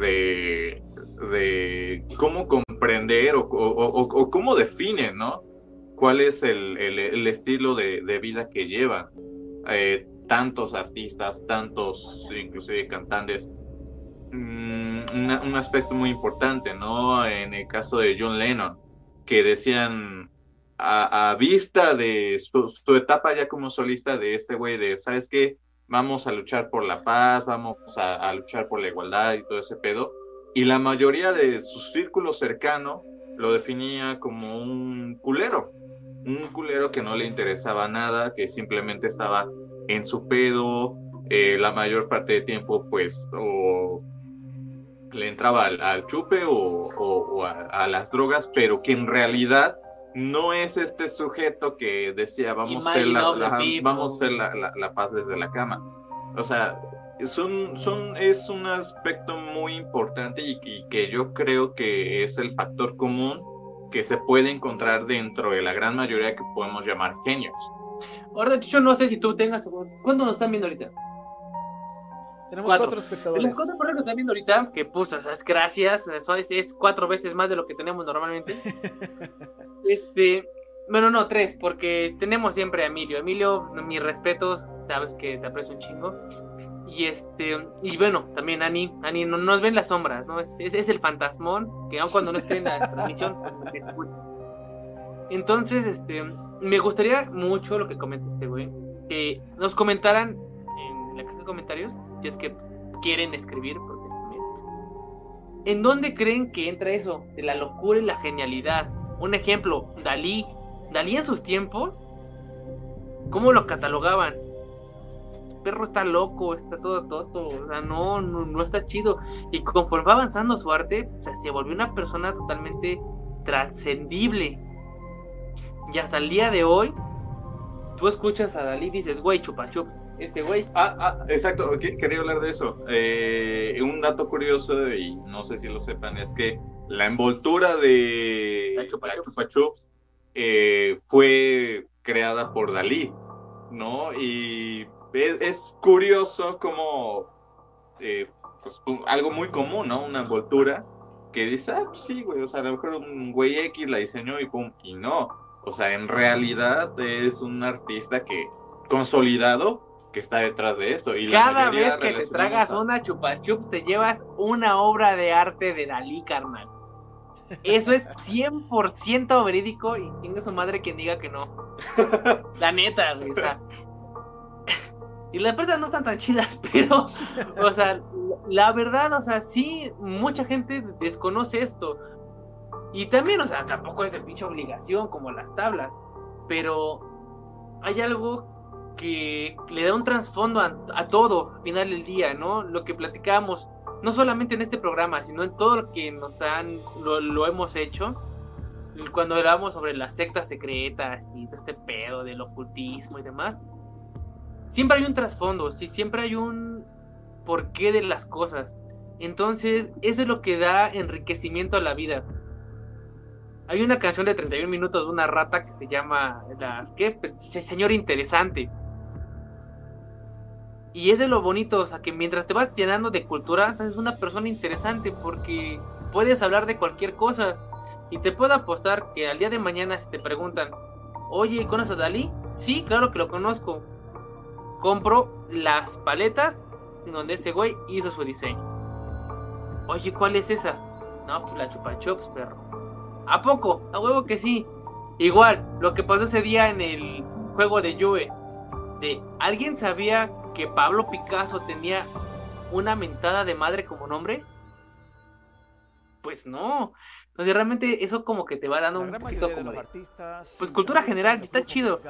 de, de cómo comprender o, o, cómo definen, ¿no? ¿Cuál es el, el, estilo de, de, vida que llevan eh, tantos artistas, tantos inclusive cantantes? Mm, un aspecto muy importante, ¿no? En el caso de John Lennon, que decían a, vista de su, etapa ya como solista de este güey de, ¿sabes qué? Vamos a luchar por la paz, vamos a, luchar por la igualdad y todo ese pedo. Y la mayoría de su círculo cercano lo definía como un culero, un culero que no le interesaba nada, que simplemente estaba en su pedo, eh, la mayor parte del tiempo pues o le entraba al, chupe o, a, las drogas, pero que en realidad no es este sujeto que decía vamos a ser, la, vamos a ser la, paz desde la cama. O sea, son, son, es un aspecto muy importante y, que yo creo que es el factor común que se puede encontrar dentro de la gran mayoría que podemos llamar genios. Ahora, yo no sé si tú tengas... ¿Cuándo nos están viendo ahorita? Tenemos cuatro, espectadores. Tenemos cuatro que están viendo ahorita, que pues, o sea, es gracias, eso es, cuatro veces más de lo que tenemos normalmente. [LAUGHS] este, bueno, no, tres, porque tenemos siempre a Emilio. Emilio, mis respetos, sabes que te aprecio un chingo. Y este, y bueno, también Ani, Ani no, nos ven las sombras, ¿no? Es, es, el fantasmón, que aun cuando no esté en la [LAUGHS] transmisión, Entonces, este, me gustaría mucho lo que comenta este güey, que nos comentaran en la caja de comentarios si es que quieren escribir, porque. ¿En dónde creen que entra eso? De la locura y la genialidad. Un ejemplo, Dalí. Dalí en sus tiempos, ¿cómo lo catalogaban? Perro está loco, está todo todo, o sea, no, no, está chido. Y conforme va avanzando su arte, o sea, se volvió una persona totalmente trascendible. Y hasta el día de hoy, tú escuchas a Dalí y dices, güey, chupa chup ese güey. Ah, ah, exacto, quería hablar de eso. Eh, un dato curioso, y no sé si lo sepan, es que la envoltura de la Chupa, eh, fue creada por Dalí, ¿no? Y es, curioso como eh, pues, algo muy común, ¿no? Una envoltura que dice, ah, pues sí, güey, o sea, a lo mejor un güey X la diseñó y pum, y no. O sea, en realidad es un artista que consolidado que está detrás de esto. Y Cada vez que te tragas una chupa chups, te llevas una obra de arte de Dalí, carnal. Eso es 100% verídico y tenga su madre quien diga que no. [LAUGHS] La neta, güey. O sea. Y las personas no están tan chidas, [LAUGHS] pero, o sea, la verdad, o sea, sí, mucha gente desconoce esto. Y también, o sea, tampoco es de pinche obligación como las tablas, pero hay algo que le da un trasfondo a, todo al final del día, ¿no? Lo que platicamos, no solamente en este programa, sino en todo lo que nos han, lo, hemos hecho, cuando hablamos sobre las sectas secretas y todo este pedo del ocultismo y demás, siempre hay un trasfondo, sí, siempre hay un porqué de las cosas. Entonces, eso es lo que da enriquecimiento a la vida. Hay una canción de 31 minutos de una rata que se llama la ¿qué? Señor interesante. Y es de lo bonito, o sea, que mientras te vas llenando de cultura, eres una persona interesante porque puedes hablar de cualquier cosa. Y te puedo apostar que al día de mañana si te preguntan, oye, ¿conoces a Dalí? Sí, claro que lo conozco. Compro las paletas en donde ese güey hizo su diseño. Oye, ¿cuál es esa? No, pues la chupa chups, perro. ¿A poco? A huevo que sí. Igual, lo que pasó ese día en el juego de Juve. De, ¿Alguien sabía que Pablo Picasso tenía una mentada de madre como nombre? Pues no. Entonces realmente eso como que te va dando un poquito como de, pues cultura general, está chido.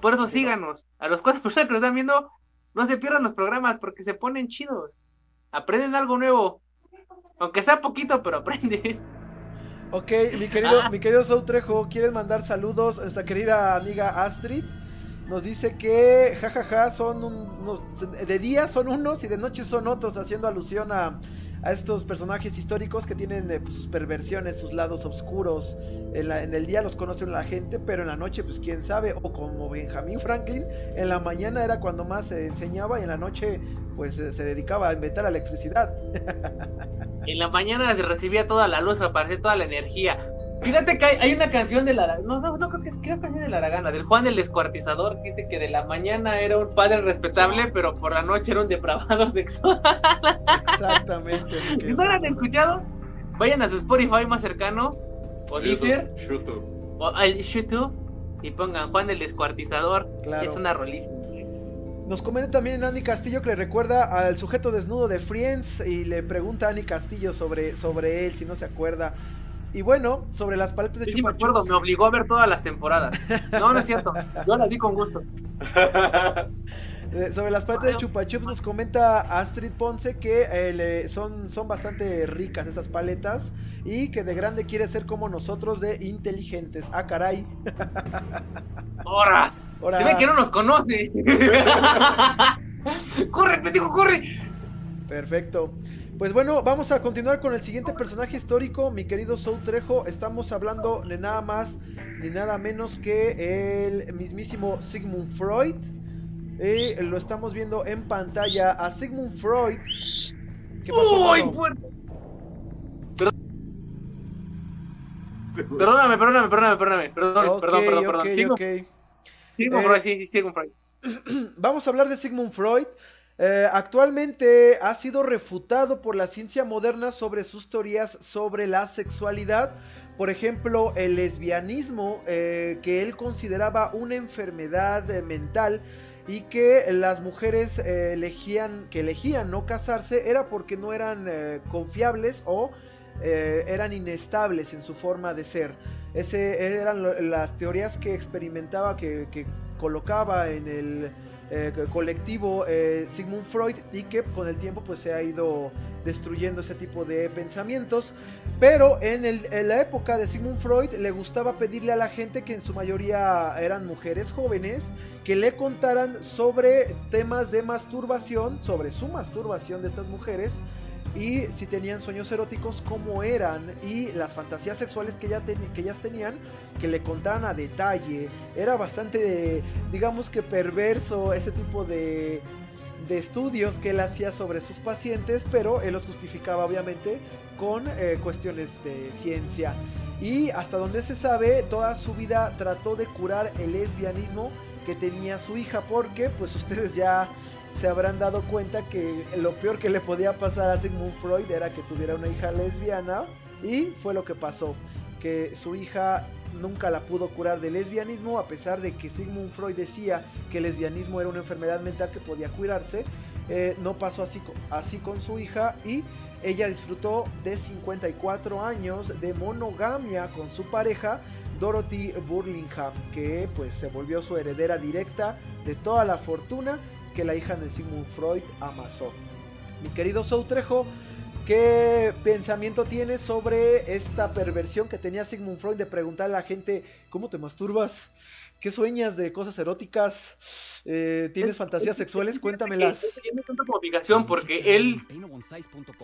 Por eso síganos. A los cuatro personas que nos están viendo, no se pierdan los programas porque se ponen chidos. Aprenden algo nuevo. Aunque sea poquito, pero aprenden. Ok, mi querido, mi querido Soutrejo, ¿quieres mandar saludos a nuestra querida amiga Astrid? Nos dice que jajaja son unos de día son unos y de noche son otros haciendo alusión a, a estos personajes históricos que tienen eh, pues, sus perversiones, sus lados oscuros. En, en, el día los conoce la gente, pero en la noche, pues quién sabe. O como Benjamin Franklin, en la mañana era cuando más se enseñaba y en la noche, pues se dedicaba a inventar electricidad. [LAUGHS] En la mañana se recibía toda la luz, aparecía toda la energía. Fíjate que hay, una canción de la. No, no, no creo que es creo que es de la Aragana, del Juan el Descuartizador, que dice que de la mañana era un padre respetable, pero por la noche era un depravado [LAUGHS] sexual. Exactamente. Si no lo han escuchado, vayan a su Spotify más cercano, o Deezer, o al YouTube, y pongan Juan el Descuartizador. Claro. Es una rolísima. Nos comenta también Andy Castillo que le recuerda al sujeto desnudo de Friends y le pregunta a Andy Castillo sobre, sobre él, si no se acuerda. Y bueno, sobre las paletas de sí, me acuerdo, me obligó a ver todas las temporadas. No, no es cierto. [LAUGHS] Yo las vi con gusto. Eh, sobre las paletas de Chupa Chups nos comenta Astrid Ponce que eh, son, son bastante ricas estas paletas y que de grande quiere ser como nosotros de inteligentes. Ah, caray. [LAUGHS] ¡Hora! Se ve que no nos conoce. [LAUGHS] ¡Corre, pendejo, corre! Perfecto. Pues bueno, vamos a continuar con el siguiente personaje histórico, mi querido Soul Trejo. Estamos hablando de nada más ni nada menos que el mismísimo Sigmund Freud. Y lo estamos viendo en pantalla a Sigmund Freud. ¿Qué pasó? ¡Uy, Perdóname, perdóname, perdóname, perdóname. Perdón, perdón, perdón, perdón. Sigmund, Freud, eh, sí, Sigmund Freud. [CLEARS THROAT] Vamos a hablar de Sigmund Freud. Eh, actualmente ha sido refutado por la ciencia moderna sobre sus teorías sobre la sexualidad. Por ejemplo, el lesbianismo, eh, que él consideraba una enfermedad eh, mental y que las mujeres elegían, que elegían no casarse era porque no eran confiables o eran inestables en su forma de ser. Ese eran las teorías que experimentaba, que colocaba en el eh, colectivo eh, Sigmund Freud y que con el tiempo pues se ha ido destruyendo ese tipo de pensamientos. Pero en, la época de Sigmund Freud le gustaba pedirle a la gente que en su mayoría eran mujeres jóvenes que le contaran sobre temas de masturbación, sobre su masturbación de estas mujeres y si tenían sueños eróticos, cómo eran y las fantasías sexuales que, ellas tenían, que le contaran a detalle. Era bastante, digamos que perverso ese tipo de, de estudios que él hacía sobre sus pacientes, pero él los justificaba obviamente con eh, cuestiones de ciencia. Y hasta donde se sabe, toda su vida trató de curar el lesbianismo que tenía su hija, porque pues ustedes ya se habrán dado cuenta que lo peor que le podía pasar a Sigmund Freud era que tuviera una hija lesbiana y fue lo que pasó, que su hija nunca la pudo curar de lesbianismo a pesar de que Sigmund Freud decía que el lesbianismo era una enfermedad mental que podía curarse, eh, no pasó así, así con su hija y ella disfrutó de 54 años de monogamia con su pareja Dorothy Burlingham, que pues se volvió su heredera directa de toda la fortuna que la hija de Sigmund Freud amasó. Mi querido Soutrejo, ¿Qué pensamiento tienes sobre esta perversión que tenía Sigmund Freud de preguntarle a la gente cómo te masturbas? ¿Qué sueñas de cosas eróticas? Eh, ¿Tienes fantasías sexuales? Cuéntamelas. Tiene tanta obligación porque él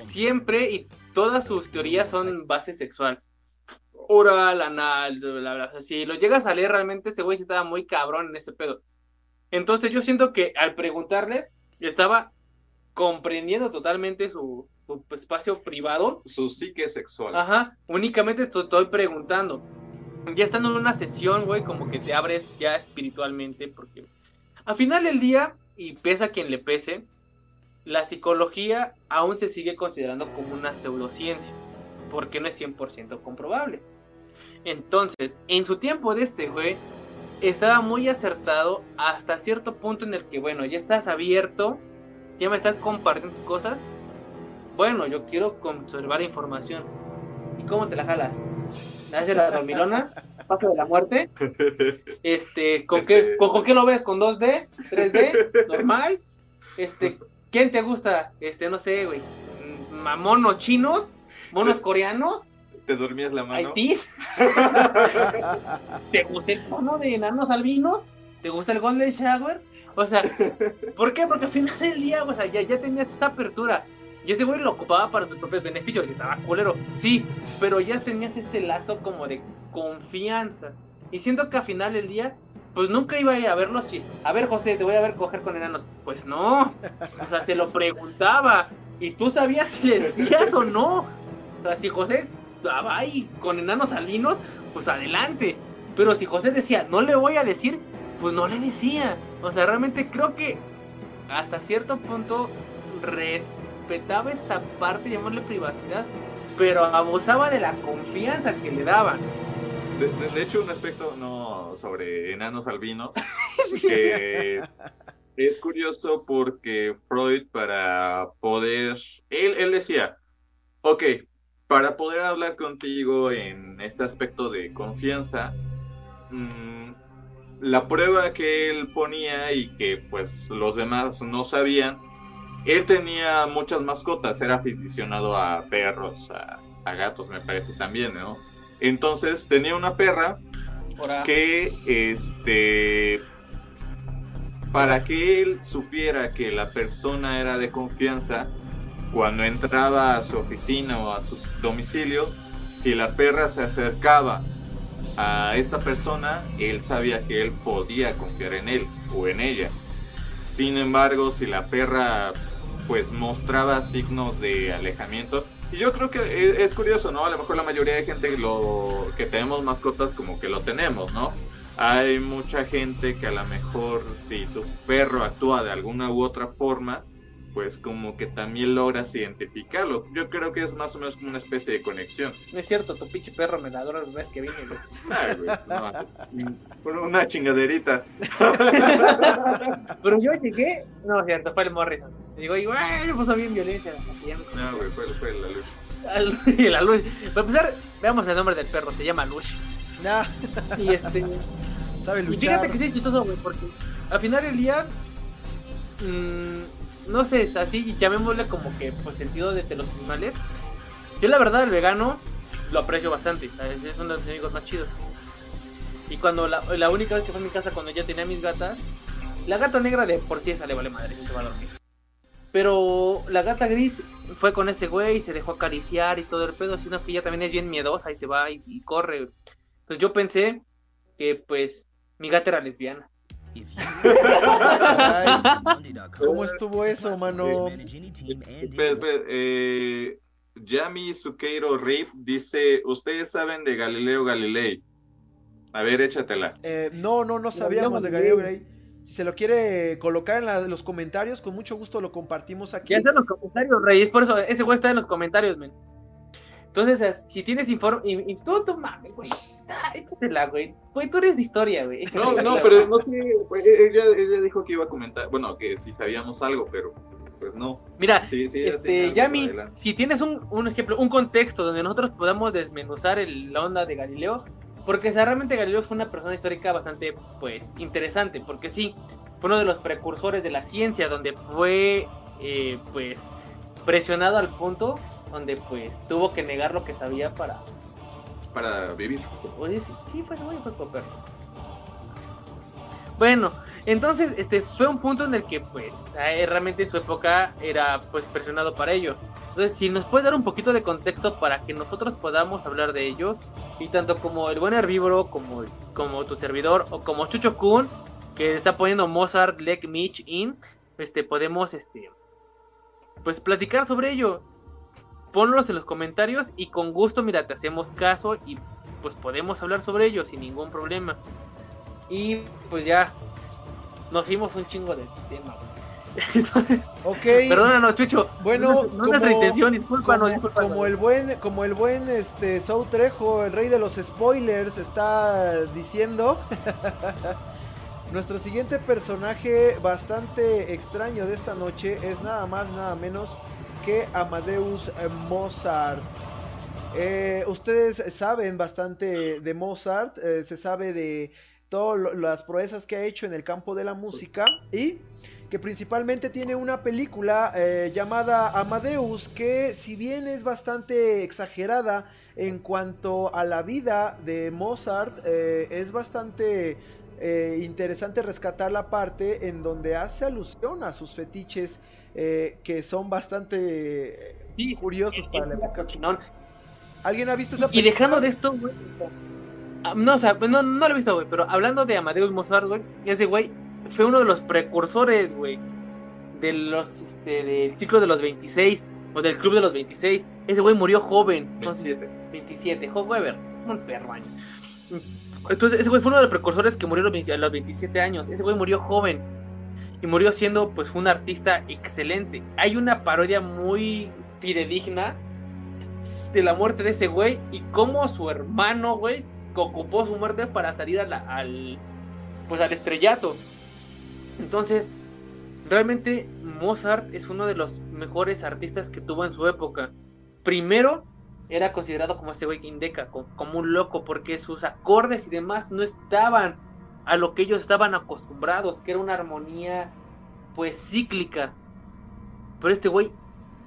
siempre y todas sus teorías son base sexual. Oral, anal, bla, bla, bla. Si lo llegas a leer, realmente ese güey estaba muy cabrón en ese pedo. Entonces yo siento que al preguntarle, estaba comprendiendo totalmente su, espacio privado. Su psique sexual. Ajá, únicamente estoy preguntando. Ya estando en una sesión, güey, como que te abres ya espiritualmente, porque al final del día, y pesa quien le pese, la psicología aún se sigue considerando como una pseudociencia, porque no es 100% comprobable. Entonces, en su tiempo de este, güey, estaba muy acertado hasta cierto punto en el que, bueno, ya estás abierto, ya me estás compartiendo cosas. Bueno, yo quiero conservar información. ¿Y cómo te la jalas? ¿Haces la dormilona? [LAUGHS] ¿Paso de la muerte? Este, ¿con, Qué, este con, qué lo ves? ¿Con 2D? ¿3D? [LAUGHS] ¿Normal? Este, ¿quién te gusta? Este, no sé, güey. ¿Monos chinos? ¿Monos coreanos? ¿Te dormías la mano? [LAUGHS] ¿Te gusta el tono de enanos albinos? ¿Te gusta el Golden Shower? O sea, ¿por qué? Porque al final del día, o sea, ya, ya tenías esta apertura. Y ese güey lo ocupaba para sus propios beneficios, y estaba culero. Sí, pero ya tenías este lazo como de confianza. Y siento que al final del día, pues nunca iba a ir a verlo así. A ver, José, te voy a ver coger con enanos. Pues no. O sea, se lo preguntaba. Y tú sabías si le decías o no. O sea, si José va con enanos albinos, pues adelante. Pero si José decía, no le voy a decir, pues no le decía. O sea, realmente creo que hasta cierto punto respetaba esta parte, llamarle privacidad, pero abusaba de la confianza que le daban. De, hecho, un aspecto no sobre enanos albinos, [LAUGHS] que es curioso porque Freud para poder, él, él decía, ok, para poder hablar contigo en este aspecto de confianza, mmm, la prueba que él ponía y que pues los demás no sabían, él tenía muchas mascotas, era aficionado a perros, a, gatos me parece también, ¿no? Entonces tenía una perra que, este, para que él supiera que la persona era de confianza, cuando entraba a su oficina o a su domicilio, si la perra se acercaba a esta persona, él sabía que él podía confiar en él o en ella. Sin embargo, si la perra pues mostraba signos de alejamiento, y yo creo que es, curioso, ¿no? A lo mejor la mayoría de gente lo que tenemos mascotas como que lo tenemos, ¿no? Hay mucha gente que a lo mejor si tu perro actúa de alguna u otra forma, pues como que también logras identificarlo. Yo creo que es más o menos como una especie de conexión. No es cierto, tu pinche perro me la adora la vez que viene, güey. no, una chingaderita. [LAUGHS] Pero yo llegué, no es cierto, fue el Morrison. Digo, igual, me puso bien violencia. No, güey, fue, fue la luz. [LAUGHS] la luz. Para empezar, veamos el nombre del perro, se llama Lush. Nah. Y este. [LAUGHS] Sabe luchar. Y fíjate que sí es chistoso, güey, porque al final del día. Mmm, no sé, así llamémosle como que pues sentido de, los animales. Yo la verdad el vegano lo aprecio bastante, es uno de los amigos más chidos. Y cuando la, la, única vez que fue a mi casa cuando ya tenía mis gatas, la gata negra de por sí esa le vale madre, se va a dormir. Pero la gata gris fue con ese güey, se dejó acariciar y todo el pedo, sino que ella también es bien miedosa y se va y, y corre. Entonces yo pensé que pues mi gata era lesbiana. ¿Cómo estuvo eso, mano? Eh, Yami Sukeiro Rip dice: ¿Ustedes saben de Galileo Galilei? A ver, échatela. Eh, no, no, no sabíamos de Galileo Galilei. Si se lo quiere colocar en, los comentarios, con mucho gusto lo compartimos aquí. Ya está en los comentarios, Rey. Es por eso, ese güey está en los comentarios, men. Entonces, si tienes informe, y, tú, tú mames, güey, ah, échatela, güey. Güey, tú eres de historia, güey. No, no, pero no sé, ella, ella dijo que iba a comentar, bueno, que si sabíamos algo, pero pues no. Mira, este, Yami, si tienes un, un, ejemplo, un contexto donde nosotros podamos desmenuzar el, la onda de Galileo, porque realmente Galileo fue una persona histórica bastante, pues, interesante, porque sí, fue uno de los precursores de la ciencia, donde fue, eh, pues, presionado al punto donde pues tuvo que negar lo que sabía para para vivir. Oye, sí, sí pues voy a Bueno, entonces este fue un punto en el que pues realmente en su época era pues presionado para ello. Entonces, si nos puede dar un poquito de contexto para que nosotros podamos hablar de ello, y tanto como el buen herbívoro, como, como tu servidor, o como Chucho Kun, que está poniendo Mozart, Leg Mitch in, este, podemos este, pues platicar sobre ello. Ponlos en los comentarios y con gusto, mira, te hacemos caso y pues podemos hablar sobre ello sin ningún problema. Y pues ya, nos fuimos un chingo de tema, [LAUGHS] ok. Perdónanos, Chucho. Bueno, no, como, nuestra intención, como, el buen, como el buen este Sau Trejo, el rey de los spoilers, está diciendo. [LAUGHS] Nuestro siguiente personaje bastante extraño de esta noche es nada más, nada menos que Amadeus Mozart. Eh, ustedes saben bastante de Mozart, eh, se sabe de todas las proezas que ha hecho en el campo de la música y que principalmente tiene una película eh, llamada Amadeus, que si bien es bastante exagerada en cuanto a la vida de Mozart, es bastante interesante rescatar la parte en donde hace alusión a sus fetiches que son bastante curiosos para la época. ¿Alguien ha visto esa película? Y dejando de esto, güey. Ah, no, o sea, no, no lo he visto, güey, pero hablando de Amadeus Mozart, güey, ese güey fue uno de los precursores, güey, de los, este, del ciclo de los 26, o del club de los 26. Ese güey murió joven. 27. 27, joven, un perro año. Entonces, ese güey fue uno de los precursores que murió a los 27 años. Ese güey murió joven. Murió siendo, pues, un artista excelente. Hay una parodia muy fidedigna de la muerte de ese güey y cómo su hermano, güey, ocupó su muerte para salir al, pues, al estrellato. Entonces, realmente Mozart es uno de los mejores artistas que tuvo en su época. Primero, era considerado como ese güey que indica, como, un loco, porque sus acordes y demás no estaban a lo que ellos estaban acostumbrados, que era una armonía pues cíclica. Pero este güey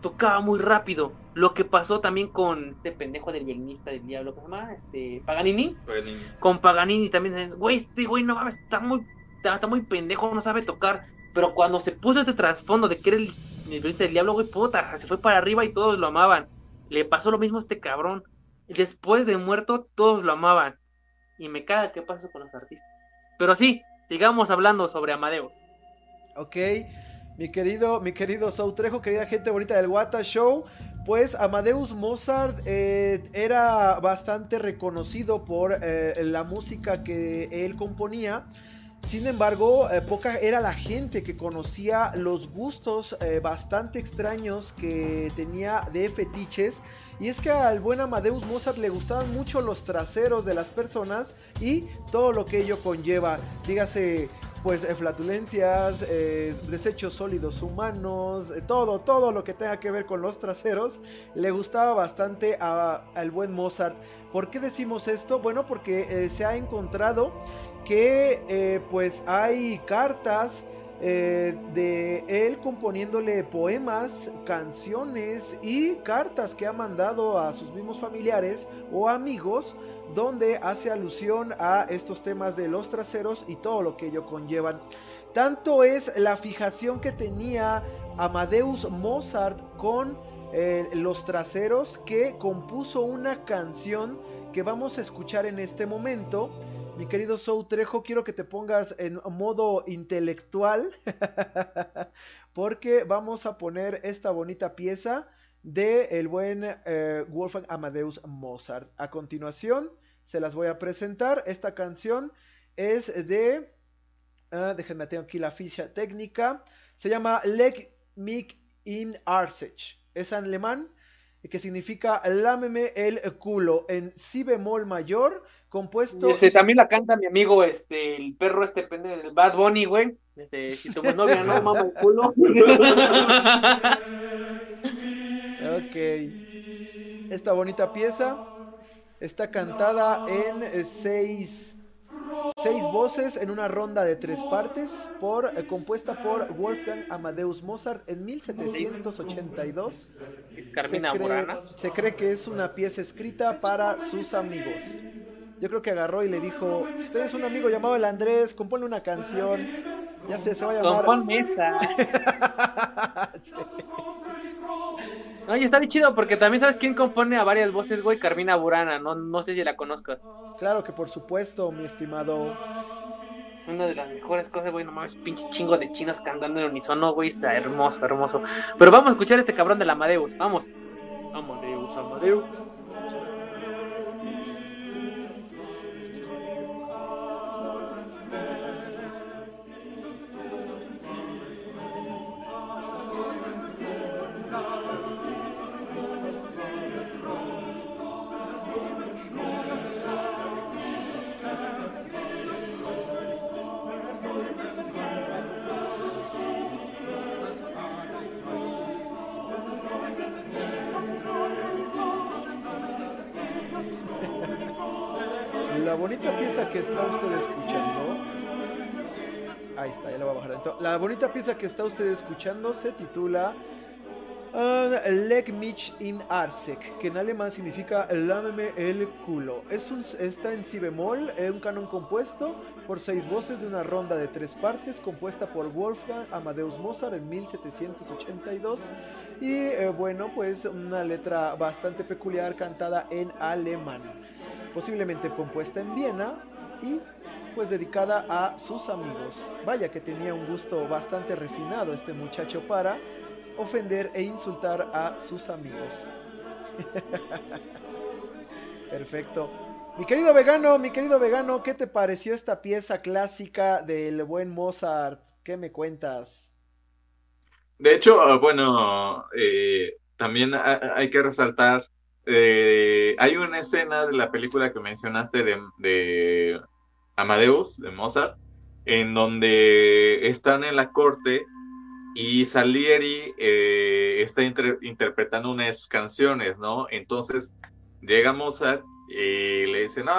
tocaba muy rápido. Lo que pasó también con este pendejo del violinista del diablo, ¿cómo se llama? Este, Paganini. Paganini. Con Paganini también, güey, este güey no mames, está muy está, muy pendejo, no sabe tocar. Pero cuando se puso este trasfondo de que era el, el del diablo, güey, puta, se fue para arriba y todos lo amaban. Le pasó lo mismo a este cabrón. Después de muerto, todos lo amaban. Y me caga qué pasa con los artistas. Pero sí, sigamos hablando sobre Amadeo. Ok, mi querido, mi querido Sautrejo, querida gente bonita del Wata Show. Pues Amadeus Mozart eh, era bastante reconocido por eh, la música que él componía. Sin embargo, eh, poca era la gente que conocía los gustos bastante extraños que tenía de fetiches. Y es que al buen Amadeus Mozart le gustaban mucho los traseros de las personas y todo lo que ello conlleva. Dígase, pues eh, flatulencias, desechos sólidos humanos, todo, todo lo que tenga que ver con los traseros, le gustaba bastante al buen Mozart. ¿Por qué decimos esto? Bueno, porque se ha encontrado que eh, pues hay cartas eh, de él componiéndole poemas, canciones y cartas que ha mandado a sus mismos familiares o amigos donde hace alusión a estos temas de los traseros y todo lo que ello conllevan. Tanto es la fijación que tenía Amadeus Mozart con eh, los traseros que compuso una canción que vamos a escuchar en este momento mi querido Trejo, quiero que te pongas en modo intelectual [LAUGHS] porque vamos a poner esta bonita pieza de el buen eh, Wolfgang Amadeus Mozart. A continuación se las voy a presentar. Esta canción es de... Uh, déjenme tengo aquí la ficha técnica. Se llama Leg mich in Arsech. Es en alemán que significa lámeme el culo en si bemol mayor compuesto. Este, también la canta mi amigo, este, el perro este pende del Bad Bunny, güey. Este, si tu novia no mama el culo. [LAUGHS] ok. Esta bonita pieza está cantada en seis, Seis voces en una ronda de tres partes, por, eh, compuesta por Wolfgang Amadeus Mozart en 1782. Carmina se cree, se cree que es una pieza escrita para sus amigos. Yo creo que agarró y le dijo, usted es un amigo llamado el Andrés, compone una canción. Ya sé, se va a llamar... Compone [LAUGHS] esa. Oye, está bien chido porque también sabes quién compone a varias voces, güey, Carmina Burana, no, no sé si la conozcas. Claro que por supuesto, mi estimado. Una de las mejores cosas, güey, no mames, pinche chingo de chinos cantando en unisono, güey, está hermoso, hermoso. Pero vamos a escuchar a este cabrón del Amadeus, vamos. Amadeus, Amadeus. La bonita pieza que está usted escuchando se titula uh, Leg mich in Arsek, que en alemán significa Lámeme el culo. Es un, está en si bemol, es un canon compuesto por seis voces de una ronda de tres partes, compuesta por Wolfgang Amadeus Mozart en 1782. Y eh, bueno, pues una letra bastante peculiar cantada en alemán posiblemente compuesta en Viena y pues dedicada a sus amigos. Vaya que tenía un gusto bastante refinado este muchacho para ofender e insultar a sus amigos. [LAUGHS] Perfecto. Mi querido vegano, mi querido vegano, ¿qué te pareció esta pieza clásica del buen Mozart? ¿Qué me cuentas? De hecho, ah, bueno, eh, también hay que resaltar eh, hay una escena de la película que mencionaste de, Amadeus, de Mozart, en donde están en la corte y Salieri eh, está interpretando una de sus canciones, ¿no? Entonces llega Mozart y le dice, no,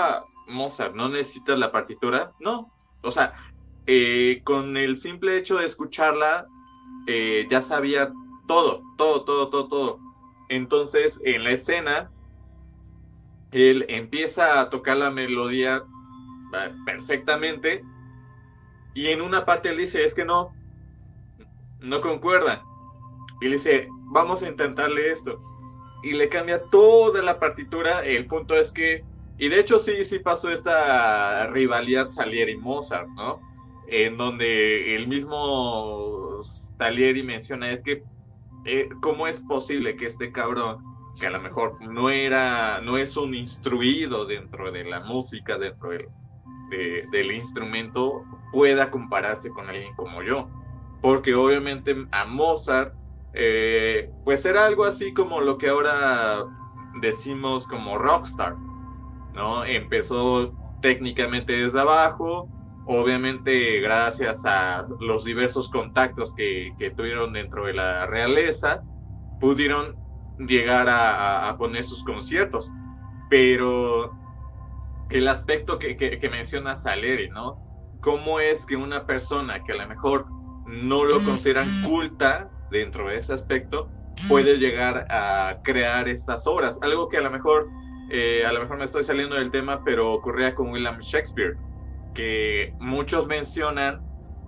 Mozart, ¿no necesitas la partitura? No, o sea, eh, con el simple hecho de escucharla, ya sabía todo, todo, todo, todo, todo. Entonces, en la escena, él empieza a tocar la melodía perfectamente y en una parte él dice, es que no, no concuerda. Y le dice, vamos a intentarle esto. Y le cambia toda la partitura. El punto es que, y de hecho sí, sí pasó esta rivalidad Salieri-Mozart, ¿no? En donde el mismo Salieri menciona, es que eh, ¿cómo es posible que este cabrón, que a lo mejor no era, no es un instruido dentro de la música, dentro del, del instrumento, pueda compararse con alguien como yo? Porque obviamente a Mozart, eh, pues era algo así como lo que ahora decimos como rockstar, ¿no? Empezó técnicamente desde abajo, obviamente gracias a los diversos contactos que, tuvieron dentro de la realeza, pudieron llegar a, poner sus conciertos. Pero el aspecto que, menciona Saleri, ¿no? ¿Cómo es que una persona que a lo mejor no lo consideran culta dentro de ese aspecto puede llegar a crear estas obras? Algo que a lo mejor, eh, a lo mejor me estoy saliendo del tema, pero ocurría con William Shakespeare que muchos mencionan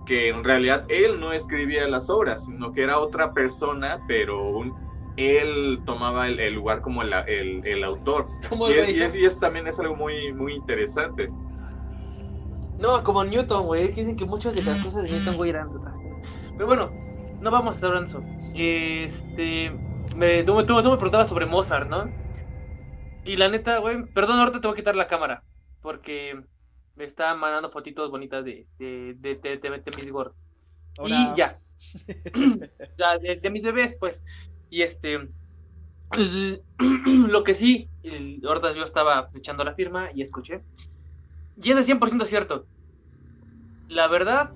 que en realidad él no escribía las obras, sino que era otra persona, pero él tomaba el, lugar como el, el, autor. y, es, y, eso también es algo muy, muy interesante. No, como Newton, güey. Dicen que muchas de las cosas de Newton, güey, eran Pero bueno, no vamos a estar hablando eso. Este. Me, tú, tú, tú me preguntabas sobre Mozart, ¿no? Y la neta, güey, perdón, ahorita te voy a quitar la cámara. Porque me está mandando fotitos bonitas de, de, de, de, mis gordos. Y ya. [CLEARS THROAT] ya de, mis bebés, pues. Y este. [CLEARS THROAT] Lo que sí, ahorita yo estaba echando la firma y escuché. Y eso es 100% cierto. La verdad,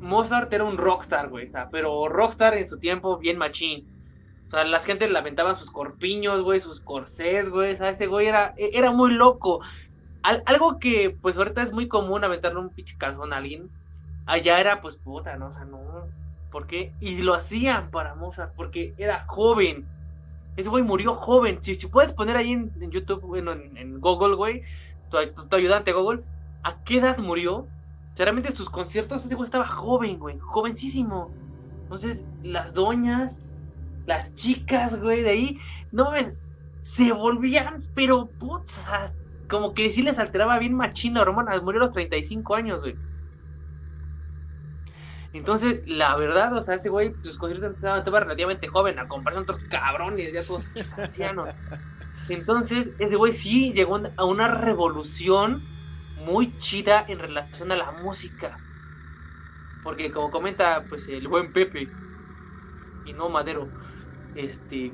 Mozart era un rockstar, güey. pero rockstar en su tiempo, bien machín. O sea, la gente lamentaban sus corpiños, güey, sus corsés, güey. O sea, ese güey era, era muy loco algo que pues ahorita es muy común aventarle un pinche calzón a alguien, allá era pues puta, ¿no? O sea, no, ¿por qué? Y lo hacían para Mozart, porque era joven. Ese güey murió joven. Si, puedes poner ahí en, YouTube, bueno, en, Google, güey, tu, ayudante Google, ¿a qué edad murió? Sinceramente, sus conciertos, ese güey estaba joven, güey, jovencísimo. Entonces, las doñas, las chicas, güey, de ahí, no ves, se volvían, pero putas, como que sí les alteraba bien machina hormonas, murió a los 35 años, güey. Entonces, la verdad, o sea, ese güey, sus conciertos estaba relativamente joven, a comparación de otros cabrones, ya todos [LAUGHS] ancianos. Entonces, ese güey sí llegó a una revolución muy chida en relación a la música. Porque como comenta pues el buen Pepe y no Madero, este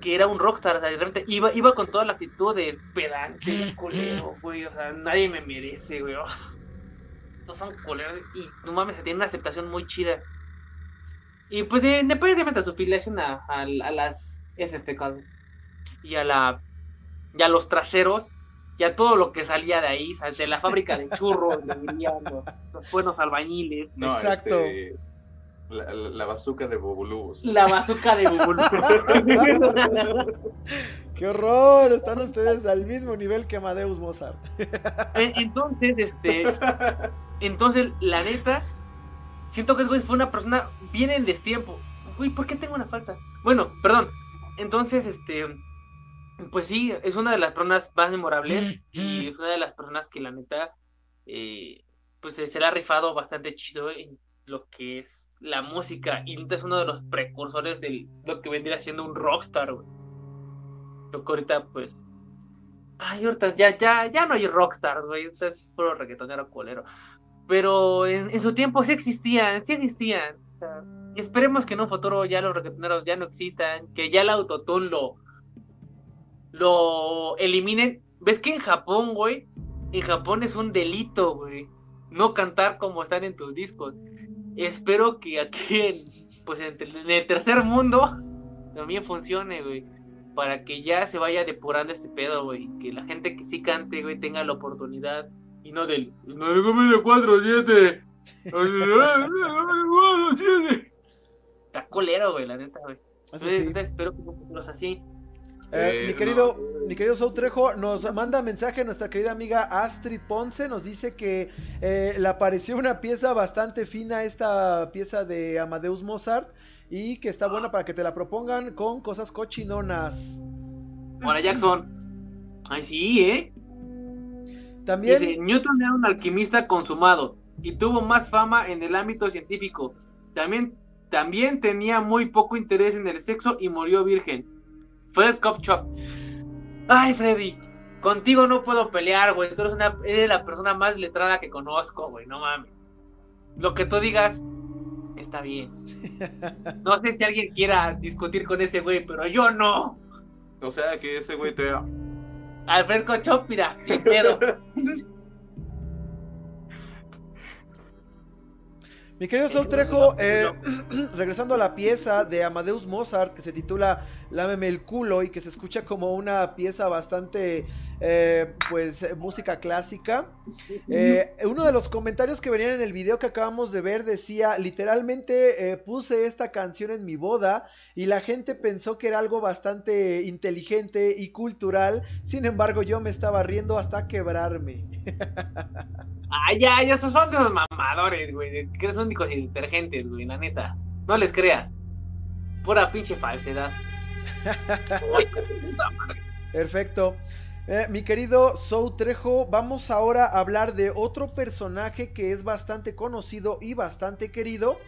que era un rockstar, o sea, realmente iba, iba con toda la actitud de pedante, culero, güey, o sea, nadie me merece, güey. Todos son culeros y no mames, tiene una aceptación muy chida. Y pues independientemente de su filiación a, a, las FFK y a la y a los traseros, ya todo lo que salía de ahí, de la fábrica de churros, los, buenos albañiles. Exacto. Este, la, la, bazuca de Bobulubos. La bazuca de Bobulubos. [LAUGHS] ¡Qué horror! Están ustedes al mismo nivel que Amadeus Mozart. entonces, este. Entonces, la neta, siento que fue una persona bien en destiempo. Uy, ¿por qué tengo una falta? Bueno, perdón. Entonces, este pues sí, es una de las personas más memorables y es una de las personas que la neta, eh, pues se le ha rifado bastante chido en lo que es la música y es uno de los precursores de lo que vendría siendo un rockstar, güey. Lo que ahorita, pues... Ay, ahorita ya, ya, ya no hay rockstars, güey. Usted es puro reggaetonero colero. Pero en, su tiempo sí existían, sí existían. esperemos que en un futuro ya los reggaetoneros ya no existan, que ya el autotune lo lo eliminen. ¿Ves que en Japón, güey? En Japón es un delito, güey. No cantar como están en tus discos. Espero que aquí en, pues en, el tercer mundo también funcione, güey. Para que ya se vaya depurando este pedo, güey. Que la gente que sí cante, güey, tenga la oportunidad. Y no del. No de 4, 7. Está colero, güey, la neta, güey. espero que no así. Eh, mi querido, mi querido Sautrejo nos manda mensaje nuestra querida amiga Astrid Ponce, nos dice que eh, le pareció una pieza bastante fina esta pieza de Amadeus Mozart y que está buena para que te la propongan con cosas cochinonas. Hola Jackson. Ay sí, ¿eh? También... Dice, Newton era un alquimista consumado y tuvo más fama en el ámbito científico. También, también tenía muy poco interés en el sexo y murió virgen. Fred Cop Ay, Freddy, contigo no puedo pelear, güey. Tú eres, una, eres la persona más letrada que conozco, güey. No mames. Lo que tú digas está bien. [LAUGHS] No sé si alguien quiera discutir con ese güey, pero yo no. O sea, que ese güey te... Alfred Chop, mira, sin pedo. [LAUGHS] Mi querido Sol Trejo, eh, [CLEARS THROAT] regresando a la pieza de Amadeus Mozart que se titula Lámeme el culo y que se escucha como una pieza bastante, eh, pues, música clásica. Eh, uno de los comentarios que venían en el video que acabamos de ver decía, literalmente puse esta canción en mi boda y la gente pensó que era algo bastante inteligente y cultural, sin embargo yo me estaba riendo hasta quebrarme. [LAUGHS] Ay, ya, ya, esos son de los mamadores, güey. Que son únicos detergentes, güey, la neta. No les creas. Pura pinche falsedad. [LAUGHS] Perfecto. Eh, mi querido Sou Trejo, vamos ahora a hablar de otro personaje que es bastante conocido y bastante querido.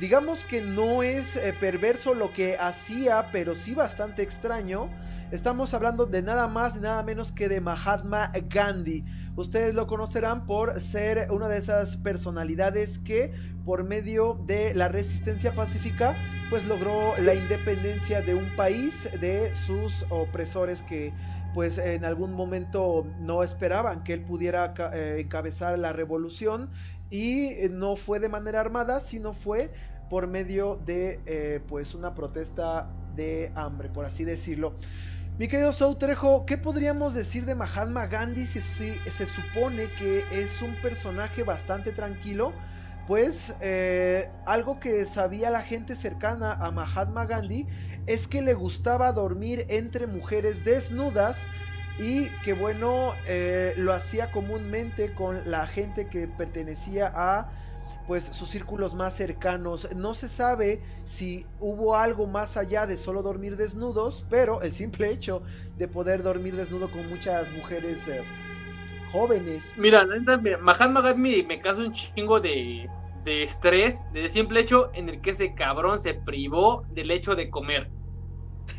Digamos que no es eh, perverso lo que hacía, pero sí bastante extraño. Estamos hablando de nada más y nada menos que de Mahatma Gandhi. Ustedes lo conocerán por ser una de esas personalidades que por medio de la resistencia pacífica pues logró la independencia de un país de sus opresores que pues en algún momento no esperaban que él pudiera eh, encabezar la revolución. Y no fue de manera armada sino fue por medio de eh, pues una protesta de hambre por así decirlo Mi querido Sautrejo, ¿qué podríamos decir de Mahatma Gandhi si, se supone que es un personaje bastante tranquilo? Pues eh, algo que sabía la gente cercana a Mahatma Gandhi es que le gustaba dormir entre mujeres desnudas y que bueno, eh, lo hacía comúnmente con la gente que pertenecía a pues sus círculos más cercanos. No se sabe si hubo algo más allá de solo dormir desnudos, pero el simple hecho de poder dormir desnudo con muchas mujeres eh, jóvenes. Mira, Mahatma Gandhi me causa un chingo de, de estrés del simple hecho en el que ese cabrón se privó del hecho de comer.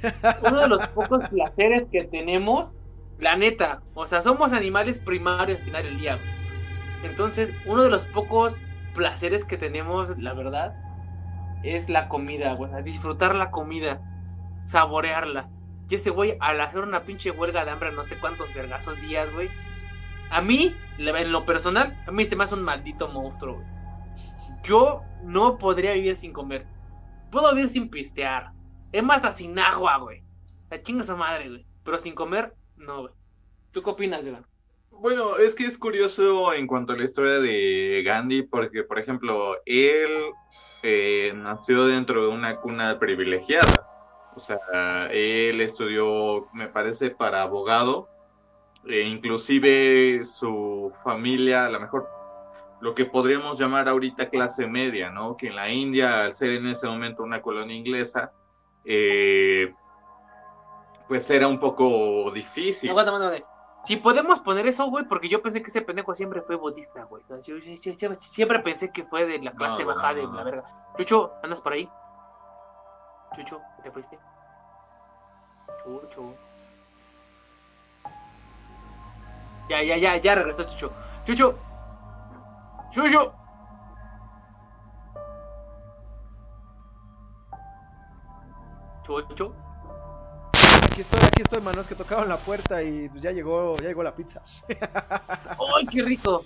[LAUGHS] Uno de los pocos placeres que tenemos, la neta, o sea, somos animales primarios al final del día. Entonces, uno de los pocos placeres que tenemos, la verdad, es la comida, güey. disfrutar la comida, saborearla. Y ese güey, al hacer una pinche huelga de hambre, no sé cuántos vergazos días, güey. A mí, en lo personal, a mí se me hace un maldito monstruo, güey. Yo no podría vivir sin comer. Puedo vivir sin pistear. Es más, hasta sin agua, güey. La chinga su madre, güey. Pero sin comer, no, güey. ¿Tú qué opinas, güey? Bueno, es que es curioso en cuanto a la historia de Gandhi, porque, por ejemplo, él eh, nació dentro de una cuna privilegiada. O sea, él estudió, me parece, para abogado. E inclusive su familia, a lo mejor lo que podríamos llamar ahorita clase media, ¿no? Que en la India, al ser en ese momento una colonia inglesa, eh, pues era un poco difícil. Si podemos poner eso, güey, porque yo pensé que ese pendejo siempre fue budista, güey. Yo, siempre pensé que fue de la clase bajada de la verga. Chucho, ¿andas por ahí? Chucho, ¿te fuiste? Chucho. Ya, ya, ya, ya regresó Chucho. Chucho. Chucho. Chucho aquí estoy, aquí estoy, mano, es que tocaron la puerta y pues ya llegó, ya llegó la pizza. [LAUGHS] ¡Ay, qué rico!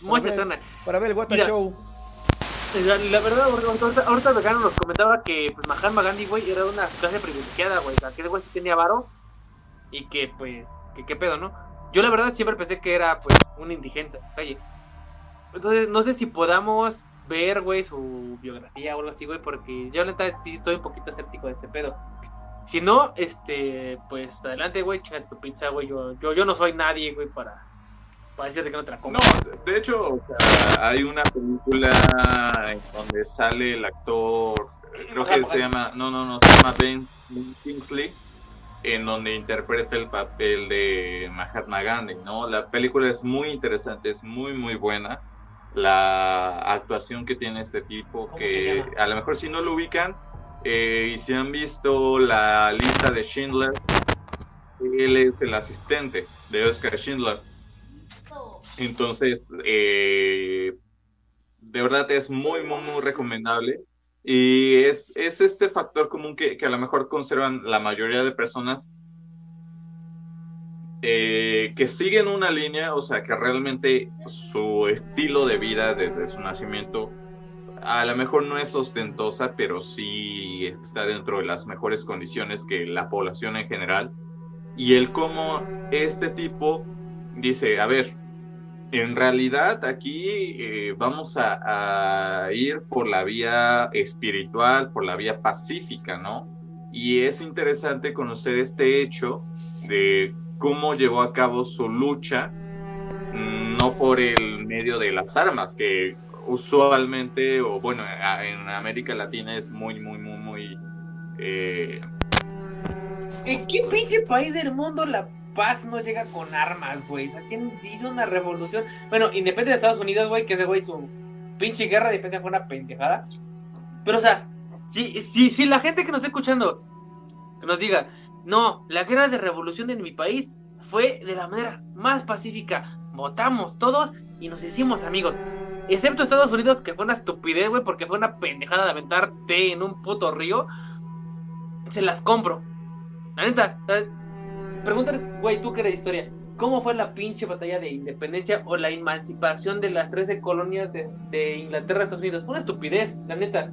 Muy para, para ver el Wata Show. La, verdad, ahorita, ahorita Vegano nos comentaba que pues Mahatma Gandhi, güey, era una clase privilegiada, güey. Aquel güey tenía varo y que, pues, que qué pedo, ¿no? Yo la verdad siempre pensé que era, pues, un indigente, calle. Entonces, no sé si podamos ver, güey, su biografía o algo así, güey, porque yo la sí estoy un poquito escéptico de ese pedo. Si no, este, pues adelante, güey, chinga tu pizza, güey. Yo, yo, yo no soy nadie, güey, para, para decirte que no te la como. No, de hecho, o sea, hay una película en donde sale el actor, creo que se llama, no, no, no, se llama Ben Kingsley, en donde interpreta el papel de Mahatma Gandhi, ¿no? La película es muy interesante, es muy, muy buena. La actuación que tiene este tipo, que a lo mejor si no lo ubican, eh, y si han visto la lista de Schindler, él es el asistente de Oscar Schindler. Entonces, eh, de verdad es muy, muy, muy recomendable. Y es, es este factor común que, que, a lo mejor conservan la mayoría de personas eh, que siguen una línea, o sea, que realmente su estilo de vida desde su nacimiento a lo mejor no es ostentosa, pero sí está dentro de las mejores condiciones que la población en general. Y el cómo este tipo dice, a ver, en realidad aquí eh, vamos a, ir por la vía espiritual, por la vía pacífica, ¿no? Y es interesante conocer este hecho de cómo llevó a cabo su lucha, mm, no por el medio de las armas, que usualmente, o bueno, en América Latina es muy, muy, muy, muy... Eh... ¿En qué pinche país del mundo la paz no llega con armas, güey? ¿A quién hizo una revolución? Bueno, independiente de Estados Unidos, güey, que ese güey su pinche guerra de fue una pendejada. Pero, o sea, si, si, si la gente que nos está escuchando que nos diga, no, la guerra de revolución en mi país fue de la manera más pacífica. Votamos todos y nos hicimos amigos. Excepto Estados Unidos, que fue una estupidez, güey, porque fue una pendejada de aventar té en un puto río. Se las compro. La neta, pregúntale, güey, tú que eres historia. ¿Cómo fue la pinche batalla de independencia o la emancipación de las 13 colonias de, Inglaterra a Estados Unidos? Fue una estupidez, la neta.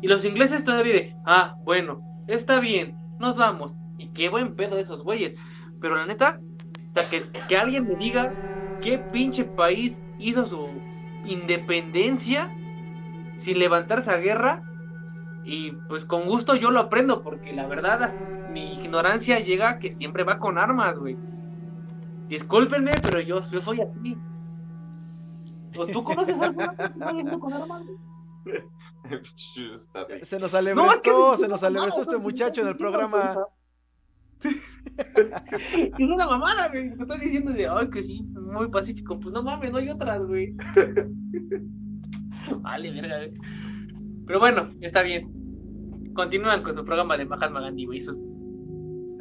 Y los ingleses todavía de, ah, bueno, está bien, nos vamos. Y qué buen pedo esos güeyes. Pero la neta, o sea, que, que alguien me diga qué pinche país hizo su independencia sin levantarse a guerra. Y pues con gusto yo lo aprendo, porque la verdad, mi ignorancia llega que siempre va con armas, güey. Discúlpenme, pero yo, yo soy así. ¿Tú conoces algo con armas? Se nos alebrestó, se nos alebrestó este muchacho en el programa. Es una mamada, güey. Me estás diciendo de, ay, que sí, muy pacífico. Pues no mames, no hay otras, güey. [LAUGHS] vale, verga, güey. Pero bueno, está bien. Continúan con su programa de Mahatma Gandhi, güey. Esos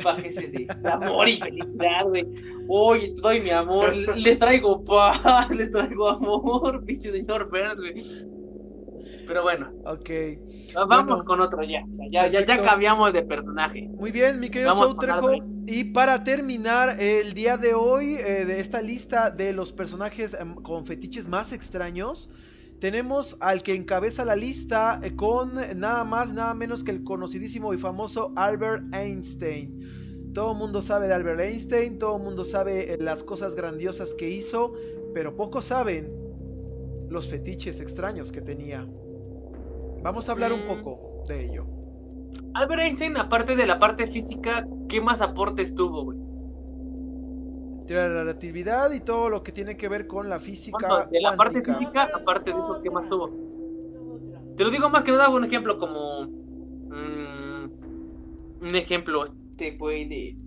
bajes de amor y felicidad, güey. Oye, te doy mi amor. Les traigo paz, [LAUGHS] les traigo amor, pinche señor Burns, güey. Pero bueno. Ok. Vamos con otro ya. Ya, ya, ya, cambiamos de personaje. Muy bien, mi querido Soutrejo. Y para terminar el día de hoy, eh, de esta lista de los personajes em, con fetiches más extraños, tenemos al que encabeza la lista eh, con nada más, nada menos que el conocidísimo y famoso Albert Einstein. Todo el mundo sabe de Albert Einstein, todo el mundo sabe eh, las cosas grandiosas que hizo, pero pocos saben los fetiches extraños que tenía. Vamos a hablar un mm. poco de ello. Albert Einstein, aparte de la parte física, ¿qué más aportes tuvo, güey? la relatividad y todo lo que tiene que ver con la física. de la parte física, aparte de eso, ¿qué más tuvo? Te lo digo más que nada, un ejemplo como. Mm, un ejemplo, este güey de.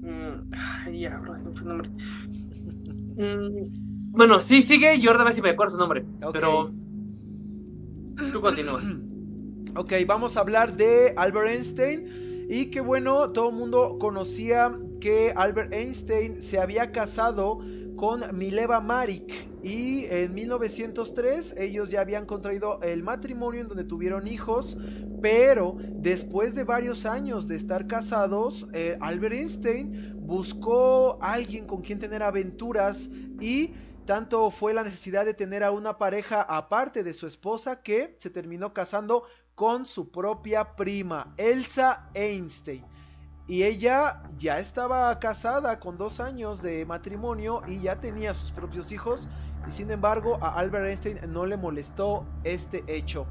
Mm, ya, nombre. [LAUGHS] bueno, sí, sigue y ahora a ver si me acuerdo su nombre. Pero. Tú continúas. [CLEARS THROAT] ok, vamos a hablar de Albert Einstein. Y que bueno, todo el mundo conocía que Albert Einstein se había casado con Mileva Marik y en 1903 ellos ya habían contraído el matrimonio en donde tuvieron hijos, pero después de varios años de estar casados, eh, Albert Einstein buscó a alguien con quien tener aventuras y tanto fue la necesidad de tener a una pareja aparte de su esposa que se terminó casando con su propia prima, Elsa Einstein. Y ella ya estaba casada con dos años de matrimonio y ya tenía sus propios hijos. Y sin embargo a Albert Einstein no le molestó este hecho.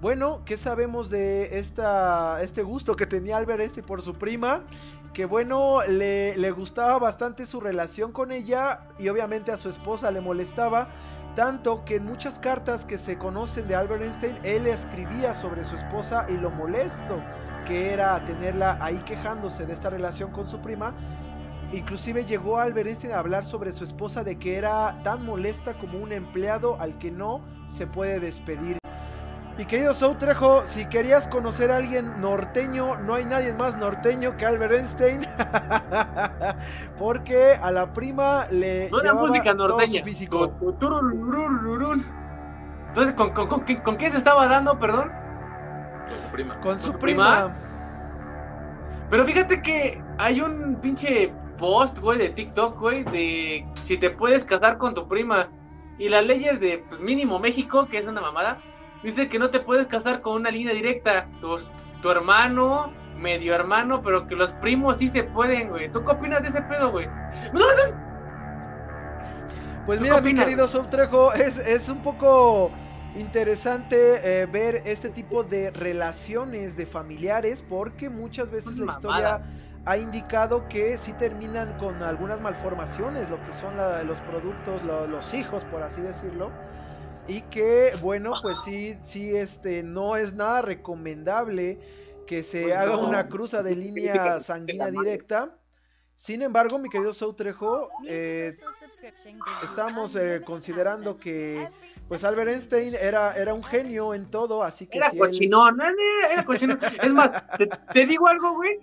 Bueno, ¿qué sabemos de este gusto que tenía Albert Einstein por su prima? Que bueno, le, le, gustaba bastante su relación con ella y obviamente a su esposa le molestaba, tanto que en muchas cartas que se conocen de Albert Einstein, él escribía sobre su esposa y lo molesto que era tenerla ahí quejándose de esta relación con su prima. Inclusive llegó Albert Einstein a hablar sobre su esposa de que era tan molesta como un empleado al que no se puede despedir. Mi querido Soutrejo, si querías conocer a alguien norteño, no hay nadie más norteño que Albert Einstein. [LAUGHS] porque a la prima le no llevaba música norteña. todo su físico. Entonces, ¿con, con, con, ¿con, quién se estaba dando, perdón? Con su prima. Con su, prima? Pero fíjate que hay un pinche post, güey, de TikTok, güey, de si te puedes casar con tu prima. Y las leyes de, pues, mínimo México, que es una mamada Dice que no te puedes casar con una línea directa. Tu, tu hermano, medio hermano, pero que los primos sí se pueden, güey. ¿Tú qué opinas de ese pedo, güey? Pues mira, mi querido Subtrejo, es, es un poco interesante eh, ver este tipo de relaciones de familiares porque muchas veces la historia ha indicado que sí terminan con algunas malformaciones, lo que son los productos, los hijos, por así decirlo y que bueno pues sí sí este no es nada recomendable que se pues haga una cruza de línea sanguínea directa sin embargo mi querido Soutrejo eh, estamos eh, considerando que pues Albert Einstein era era un genio en todo así que era cochinón era cochinón es más te, digo algo güey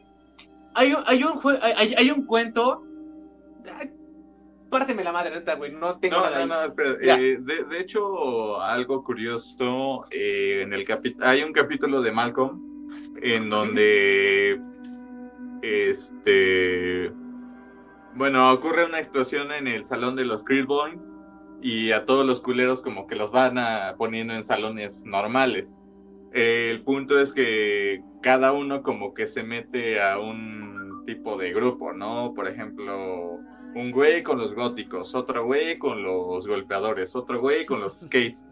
hay, hay un hay, hay un cuento párteme la madre, neta, güey, no tengo no, nada. No, no, espera. Eh, de, hecho, algo curioso, eh, en el hay un capítulo de Malcolm en donde, este, bueno, ocurre una explosión en el salón de los Boys y a todos los culeros como que los van a, poniendo en salones normales. el punto es que cada uno como que se mete a un tipo de grupo, ¿no? Por ejemplo, un güey con los góticos, otro güey con los golpeadores, otro güey con los [LAUGHS] skates.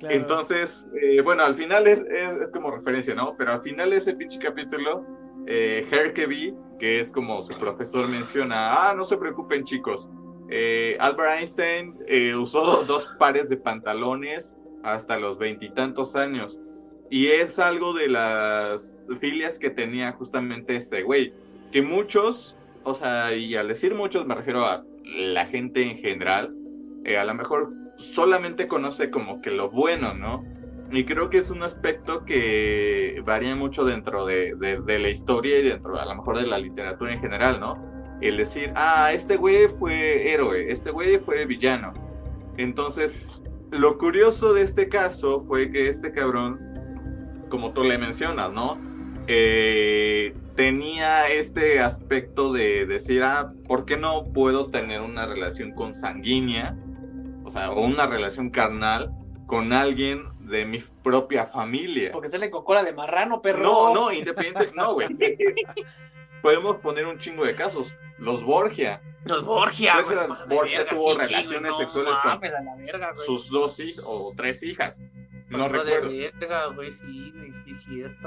Entonces, eh, bueno, al final es, es, como referencia, ¿no? Pero al final ese pinche capítulo, eh, Herkeby, que es como su profesor menciona, ah, no se preocupen chicos, eh, Albert Einstein eh, usó dos pares de pantalones hasta los veintitantos años. Y es algo de las filias que tenía justamente este güey. Que muchos, o sea, y al decir muchos me refiero a la gente en general, eh, a lo mejor solamente conoce como que lo bueno, ¿no? Y creo que es un aspecto que varía mucho dentro de, de la historia y dentro a lo mejor de la literatura en general, ¿no? el decir, ah, este güey fue héroe, este güey fue villano. Entonces, lo curioso de este caso fue que este cabrón, como tú le mencionas, ¿no? Eh, tenía este aspecto de decir, ah, ¿por qué no puedo tener una relación consanguínea? O sea, o una relación carnal con alguien de mi propia familia. Porque sale con cola de marrano, perro. No, no, independiente, no, güey. [LAUGHS] Podemos poner un chingo de casos. Los Borgia. Los Borgia. Pues, Borgia tuvo relaciones sexuales con sus dos hijas o tres hijas. No recuerdo.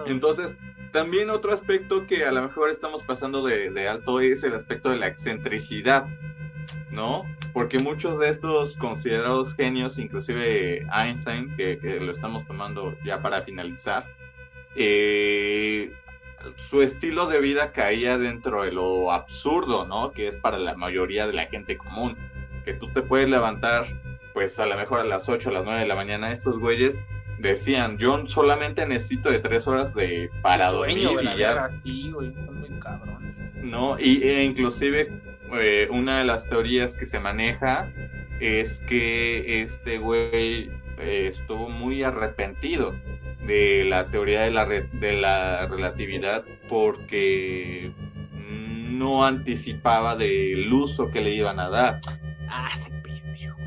Entonces, también otro aspecto que a lo mejor estamos pasando de, alto es el aspecto de la excentricidad, ¿no? Porque muchos de estos considerados genios, inclusive Einstein, que, que lo estamos tomando ya para finalizar, eh, su estilo de vida caía dentro de lo absurdo, ¿no? Que es para la mayoría de la gente común. Que tú te puedes levantar, pues a lo mejor a las 8 a las 9 de la mañana. Estos güeyes decían, yo solamente necesito de 3 horas de para dormir y ya. No, y e inclusive eh, una de las teorías que se maneja es que este güey eh, estuvo muy arrepentido de la teoría de la, de la relatividad porque no anticipaba del uso que le iban a dar. Ah, ese pendejo.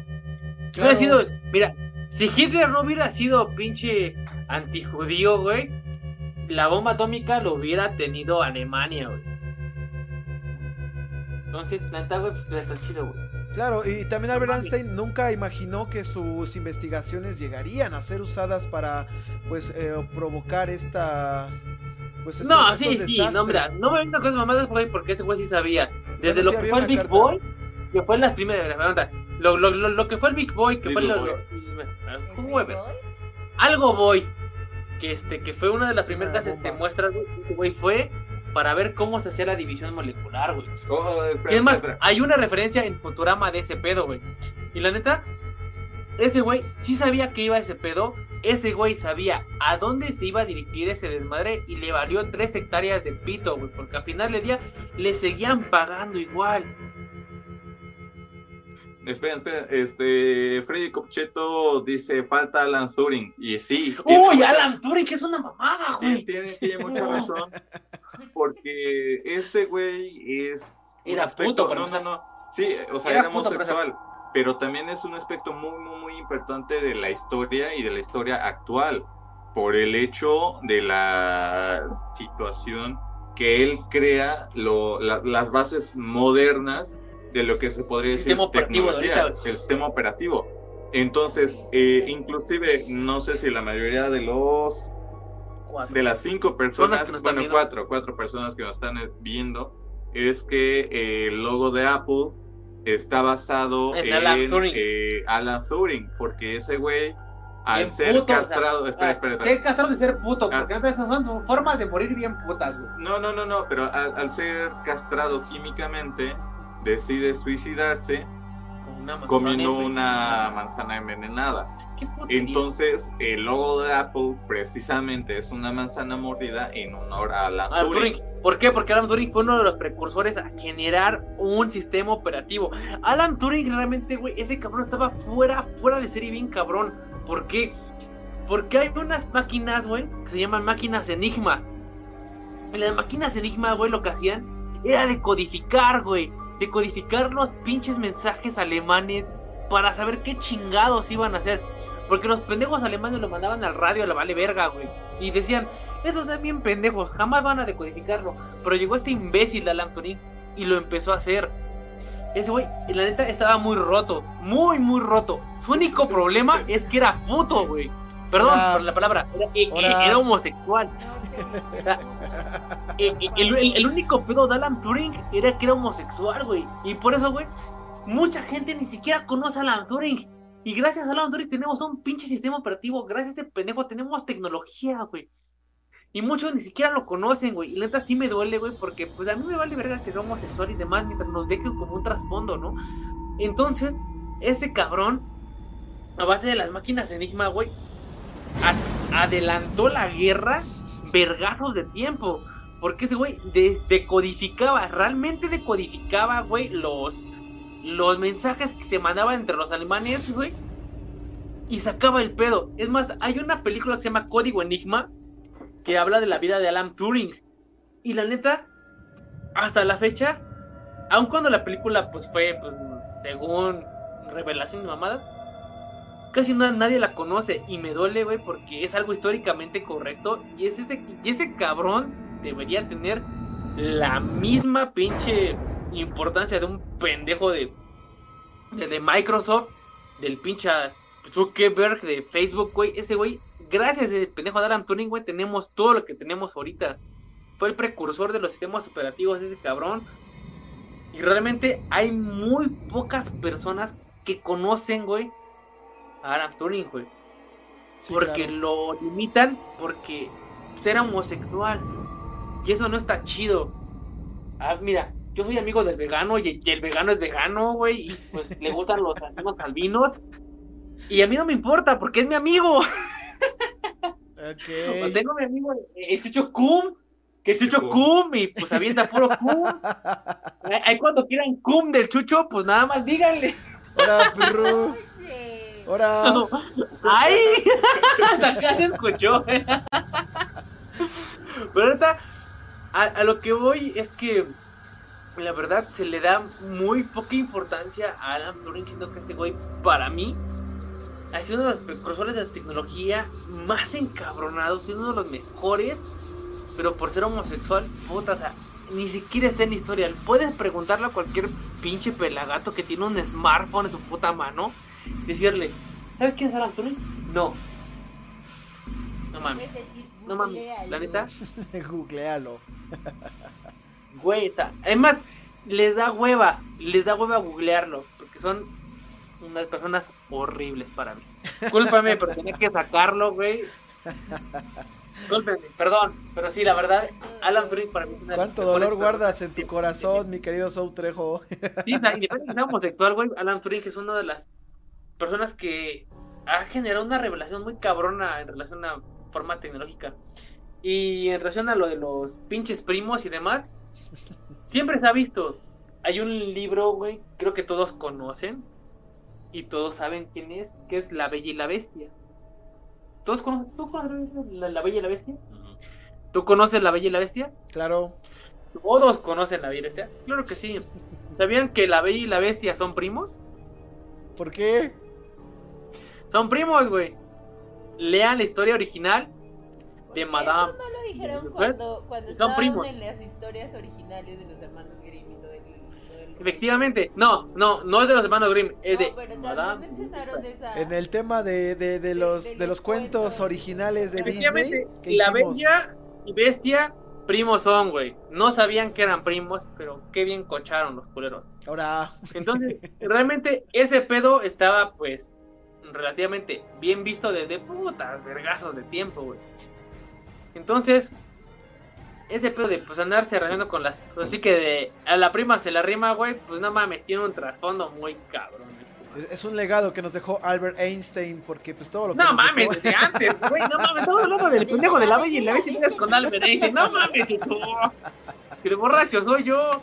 Hubiera sido, mira, si Hitler no hubiera sido pinche antijudío, güey, la bomba atómica lo hubiera tenido Alemania, güey. Entonces, neta, güey, pues está chido, güey. Claro, y también Albert Einstein nunca imaginó que sus investigaciones llegarían a ser usadas para, pues, eh, provocar esta... Pues, no, sí, sí, no, mira, no me vengo con mamadas porque ese güey sí sabía. Desde lo que fue el Big Boy, que fue las primeras, lo, lo, lo, lo, que fue el Big Boy, que fue algo Boy, que este, que fue una de las primeras este, muestras, güey, fue para ver cómo se hacía la división molecular, güey. Oh, y es más, hay una referencia en Futurama de ese pedo, güey. Y la neta, ese güey sí sabía que iba ese pedo. Ese güey sabía a dónde se iba a dirigir ese desmadre y le valió tres hectáreas de pito, güey. Porque al final del día le seguían pagando igual. Espera, espera, este, Freddy Copcheto dice, falta Alan Turing, y sí. ¡Uy, Alan Turing, que es una mamada, güey! Tiene, tiene mucha [LAUGHS] razón, porque este güey es... Era aspecto, puto, no, no, sí, o sea, era, homosexual, pero también es un aspecto muy, muy, muy importante de la historia y de la historia actual, por el hecho de la situación que él crea lo, las bases modernas de lo que se podría decir tecnología, el sistema operativo. Entonces, eh, inclusive, no sé si la mayoría de los de las cinco personas, bueno, cuatro, cuatro personas que nos están eh, viendo, es que eh, el logo de Apple está basado en, Alan, Turing. porque ese güey, al ser castrado, espera, espera, Ser castrado de ser puto, porque esas son formas de morir bien putas. No, no, no, no, pero al ser castrado químicamente, decide suicidarse comiendo una manzana envenenada. Entonces, el logo de Apple precisamente es una manzana mordida en honor a Alan Turing. ¿Por qué? Porque Alan Turing fue uno de los precursores a generar un sistema operativo. Alan Turing realmente, güey, ese cabrón estaba fuera, fuera de serie bien cabrón. ¿Por qué? Porque hay unas máquinas, güey, que se llaman máquinas Enigma. Y las máquinas Enigma, güey, lo que hacían era decodificar, güey decodificar los pinches mensajes alemanes para saber qué chingados iban a hacer. Porque los pendejos alemanes lo mandaban al radio a la vale verga, güey. Y decían, esos están bien pendejos, jamás van a decodificarlo. Pero llegó este imbécil Alan Turing y lo empezó a hacer. Ese güey, la neta, estaba muy roto, muy, muy roto. Su único problema es que era puto, güey. Perdón por la palabra, era, era homosexual. [LAUGHS] el, único pedo de Alan Turing era que era homosexual, güey. Y por eso, güey, mucha gente ni siquiera conoce a Alan Turing. Y gracias a Alan Turing tenemos un pinche sistema operativo. Gracias a este pendejo tenemos tecnología, güey. Y muchos ni siquiera lo conocen, güey. Y la neta sí me duele, güey, porque pues a mí me vale verga que sea homosexual y demás mientras nos dejen como un trasfondo, ¿no? Entonces, ese cabrón, a base de las máquinas Enigma, güey, adelantó la guerra vergazos de tiempo. Porque ese güey decodificaba, realmente decodificaba, güey, los, los mensajes que se mandaban entre los alemanes, güey. Y sacaba el pedo. Es más, hay una película que se llama Código Enigma que habla de la vida de Alan Turing. Y la neta, hasta la fecha, aun cuando la película pues fue, pues, según revelación de mamada, casi nadie la conoce y me duele, güey, porque es algo históricamente correcto y, es ese, y ese cabrón debería tener la misma pinche importancia de un pendejo de, de, Microsoft, del pinche Zuckerberg de Facebook, güey. Ese güey, gracias a ese pendejo de Alan Turing, güey, tenemos todo lo que tenemos ahorita. Fue el precursor de los sistemas operativos ese cabrón. Y realmente hay muy pocas personas que conocen, güey, a Alan Turing, güey. porque lo limitan porque era homosexual. Y eso no está chido. Ah, mira, yo soy amigo del vegano y, el vegano es vegano, güey, y pues le gustan los amigos albinos. Y a mí no me importa porque es mi amigo. Okay. [LAUGHS] tengo mi amigo, el Chucho Cum, que es Chucho Cum, y pues avienta puro Cum. [LAUGHS] Ahí cuando quieran Cum del Chucho, pues nada más díganle. Hola, perro. ¡Hora! [LAUGHS] ¡Ay! [LAUGHS] Acá se escuchó. Pero ahorita, a, lo que voy es que la verdad se le da muy poca importancia a Alan Turing, siendo que ese güey, para mí, ha sido uno de los precursores de la tecnología más encabronados, y uno de los mejores, pero por ser homosexual, puta, o sea, ni siquiera está en la historia. Puedes preguntarle a cualquier pinche pelagato que tiene un smartphone en su puta mano decirle, ¿sabes quién es Alan Turing? No. No mames. no mames, la neta. [LAUGHS] Googlealo. Güey, está. Además, les da hueva, les da hueva googlearlo, porque son unas personas horribles para mí. Discúlpame, pero tenía que sacarlo, güey. Discúlpeme, perdón, pero sí, la verdad, Alan Turing para mí es una ¿Cuánto dolor guardas en tu corazón, mi querido Soutrejo? Sí, independientemente de que sea homosexual, güey, Alan Turing es una de las personas que ha generado una revelación muy cabrona en relación a forma tecnológica. Y en relación a lo de los pinches primos y demás, [LAUGHS] siempre se ha visto. Hay un libro, güey, creo que todos conocen y todos saben quién es, que es La Bella y la Bestia. ¿Todos conocen, ¿Tú conoces la, Bella y la Bestia? ¿Tú conoces La Bella y la Bestia? Claro. ¿Todos conocen La Bella y la Bestia? Claro que sí. [LAUGHS] ¿Sabían que La Bella y la Bestia son primos? ¿Por qué? Son primos, güey. Lean la historia original de Madame. Eso no lo dijeron cuando, cuando Son primos. en las historias originales de los hermanos Grimm y todo el, Efectivamente, no, no, no es de los hermanos Grimm, es de Madame. Mencionaron esa... En el tema de, de, de los, de, los, cuentos, originales de Disney. la Bella y Bestia primos son, güey. No sabían que eran primos, pero qué bien cocharon los culeros. Ahora. Entonces, realmente ese pedo estaba, pues, relativamente bien visto desde putas vergazos de tiempo, güey. Entonces, ese pedo de pues andarse arreglando con las. Pues, así que de a la prima se la rima, güey, pues no mames, tiene un trasfondo muy cabrón. Es un legado que nos dejó Albert Einstein, porque pues todo lo que. No mames, desde antes, güey, no mames, estamos hablando del pendejo de la bella y la bestia con Albert Einstein, no mames, que tú. Que de borracho soy yo.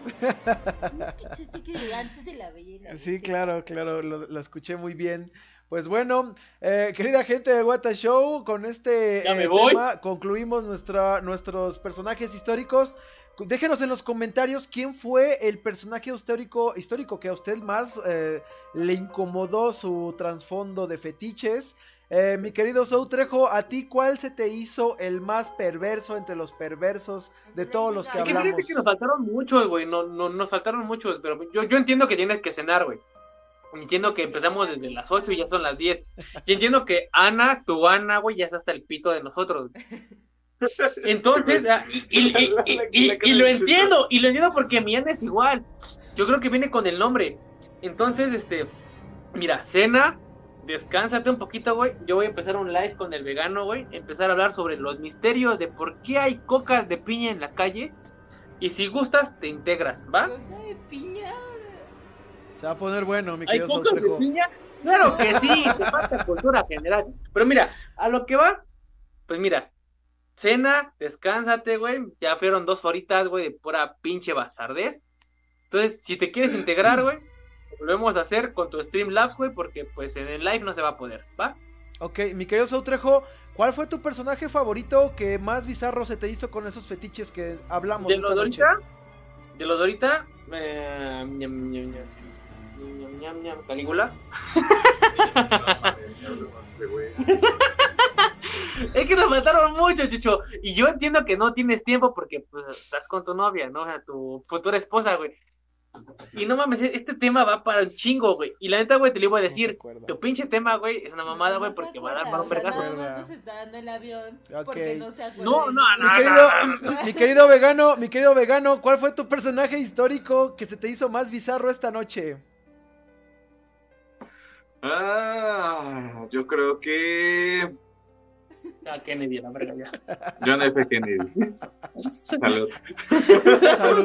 ¿Escuchaste que antes de la bella y la Sí, claro, claro, lo, lo escuché muy bien. Pues bueno, eh, querida gente del Wata Show, con este eh, tema concluimos nuestra, nuestros personajes históricos. Déjenos en los comentarios quién fue el personaje histórico, histórico que a usted más eh, le incomodó su trasfondo de fetiches. Eh, mi querido Soutrejo, ¿a ti cuál se te hizo el más perverso entre los perversos de todos los que hablamos? Que nos faltaron muchos, güey, no, no, nos faltaron muchos, pero yo, yo entiendo que tienes que cenar, güey. Entiendo que empezamos desde las 8 y ya son las 10. Y entiendo que Ana, tu Ana, güey, ya está hasta el pito de nosotros. [LAUGHS] Entonces, y, y, [LAUGHS] lo entiendo, y lo entiendo porque mi Ana es igual. Yo creo que viene con el nombre. Entonces, este, mira, cena, descánsate un poquito, güey. Yo voy a empezar un live con el vegano, güey. Empezar a hablar sobre los misterios de por qué hay cocas de piña en la calle. Y si gustas, te integras, ¿va? ¿Coca de piña? Se va a poner bueno, mi querido ¿Hay cocas de piña? Claro que sí, [LAUGHS] te falta cultura general. Pero mira, a lo que va, pues mira, cena, descánsate, güey. Ya fueron dos horitas, güey, de pura pinche bastardez. Entonces, si te quieres integrar, güey, volvemos a hacer con tu Streamlabs, güey, porque pues en el live no se va a poder, ¿va? Ok, mi querido Sautrejo, ¿cuál fue tu personaje favorito que más bizarro se te hizo con esos fetiches que hablamos ¿De esta los noche? De los de ahorita, eh, ñam, ñam, ñam, Calígula. [LAUGHS] es que nos mataron mucho, Chucho. Y yo entiendo que no tienes tiempo porque pues, estás con tu novia, ¿no? O sea, tu futura esposa, güey. Y no mames, este tema va para un chingo, güey. Y la neta, güey, te lo iba a decir. tu pinche tema, güey, es una mamada, güey, porque va a dar para un vergazo. No, está dando el avión porque no se acuerda. No, no, no. Mi querido, [LAUGHS] mi querido vegano, mi querido vegano, ¿cuál fue tu personaje histórico que se te hizo más bizarro esta noche? Ah, yo creo que Kennedy, la verga ya. John F. Kennedy. [LAUGHS] Salud.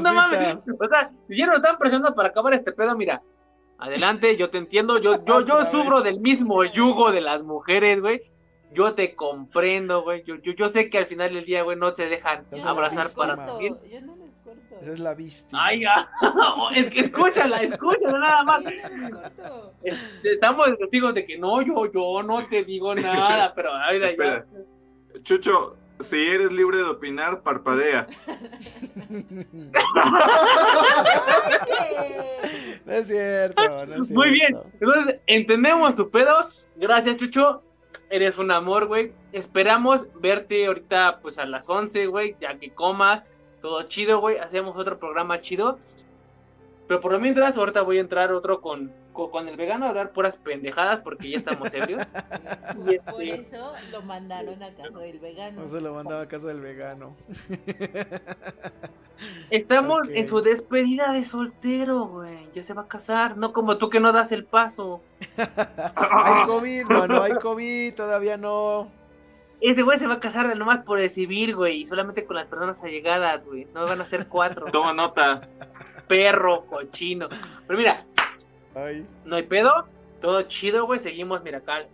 no mames. O sea, si ya nos están presionando para acabar este pedo, mira. Adelante, yo te entiendo. Yo, yo, yo sufro del mismo yugo de las mujeres, güey. Yo te comprendo, güey. Yo, yo, yo sé que al final del día, güey, no se dejan abrazar para también. Yo no corto. Esa es la vista. Ay, ya. [LAUGHS] es que escúchala, escúchala nada más. Este, estamos testigos de que no, yo, yo no te digo [LAUGHS] nada, pero ay, ya. Chucho, si eres libre de opinar, parpadea. [LAUGHS] no es cierto, no es cierto. Muy bien, entonces entendemos tu pedo. Gracias, Chucho. Eres un amor, güey. Esperamos verte ahorita, pues a las 11, güey, ya que comas. Todo chido, güey. Hacemos otro programa chido. Pero por lo mientras, ahorita voy a entrar otro con, con, el vegano a hablar puras pendejadas porque ya estamos ebrios. [LAUGHS] y Por este, eso lo mandaron a casa del vegano. No se lo mandaba a casa del vegano. [LAUGHS] Estamos en su despedida de soltero, güey. Ya se va a casar, no como tú que no das el paso. [LAUGHS] hay COVID, mano, hay COVID, todavía no. Ese güey se va a casar nomás por recibir, güey, y solamente con las personas allegadas, güey. No van a ser cuatro. Toma nota perro, cochino. Pero mira, no hay pedo, todo chido, güey, seguimos, mira acá.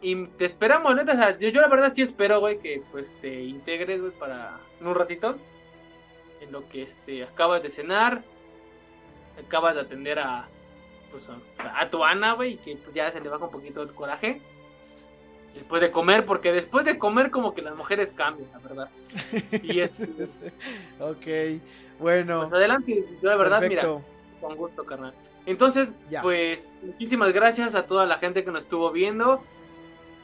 Y te esperamos, neta, yo, la verdad sí espero, güey, que pues te integres, güey, para un ratito. En lo que este acabas de cenar, acabas de atender a pues a, tu Ana, güey, y que pues, ya se le baja un poquito el coraje. Después de comer, porque después de comer como que las mujeres cambian, la verdad. [LAUGHS] Y es... ok. Bueno. Pues adelante, yo la verdad, mira, con gusto, carnal. Entonces, pues, muchísimas gracias a toda la gente que nos estuvo viendo.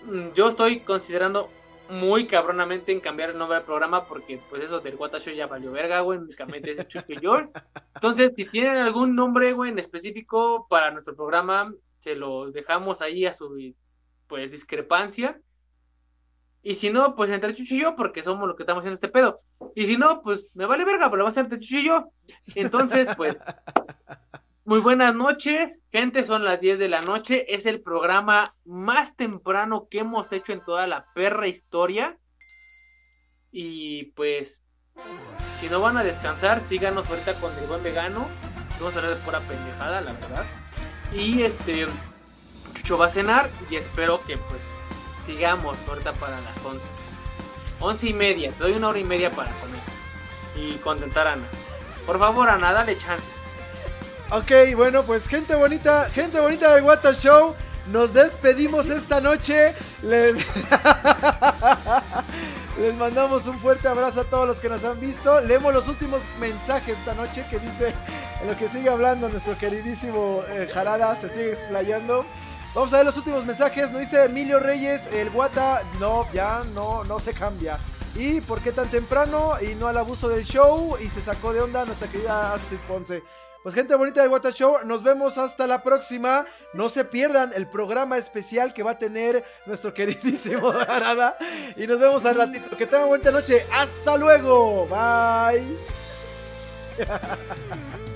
Mm, yo estoy considerando muy cabronamente en cambiar el nombre del programa porque, pues, eso del Guata Show ya valió verga, güey, únicamente es Chucho y yo. [LAUGHS] Entonces, si tienen algún nombre, güey, en específico para nuestro programa, se lo dejamos ahí a su, pues, discrepancia. Y si no, pues entre Chucho y yo, porque somos los que estamos haciendo este pedo. Y si no, pues me vale verga, pero lo va a hacer entre Chucho y yo. Entonces, pues, [LAUGHS] muy buenas noches. Gente, son las 10 de la noche. Es el programa más temprano que hemos hecho en toda la perra historia. Y pues, si no van a descansar, síganos ahorita con el buen vegano. Vamos a hablar de pura pendejada, la verdad. Y este, Chucho va a cenar y espero que pues sigamos ahorita para las 11. 11 y media, te doy una hora y media para comer y contentar a Ana. Por favor, Ana, dale chance. Ok, bueno, pues gente bonita, gente bonita del Water Show. Nos despedimos esta noche. Les... [LAUGHS] Les mandamos un fuerte abrazo a todos los que nos han visto. Leemos los últimos mensajes esta noche que dice en lo que sigue hablando nuestro queridísimo eh, Jarada, se sigue explayando. Vamos a ver los últimos mensajes. Nos dice Emilio Reyes, el guata, no, ya no, no se cambia. ¿Y por qué tan temprano? Y no al abuso del show. Y se sacó de onda nuestra querida Astrid Ponce. Pues gente bonita del Guata Show, nos vemos hasta la próxima. No se pierdan el programa especial que va a tener nuestro queridísimo [LAUGHS] Arada. Y nos vemos al ratito. Que tengan buena noche. Hasta luego. Bye. [LAUGHS]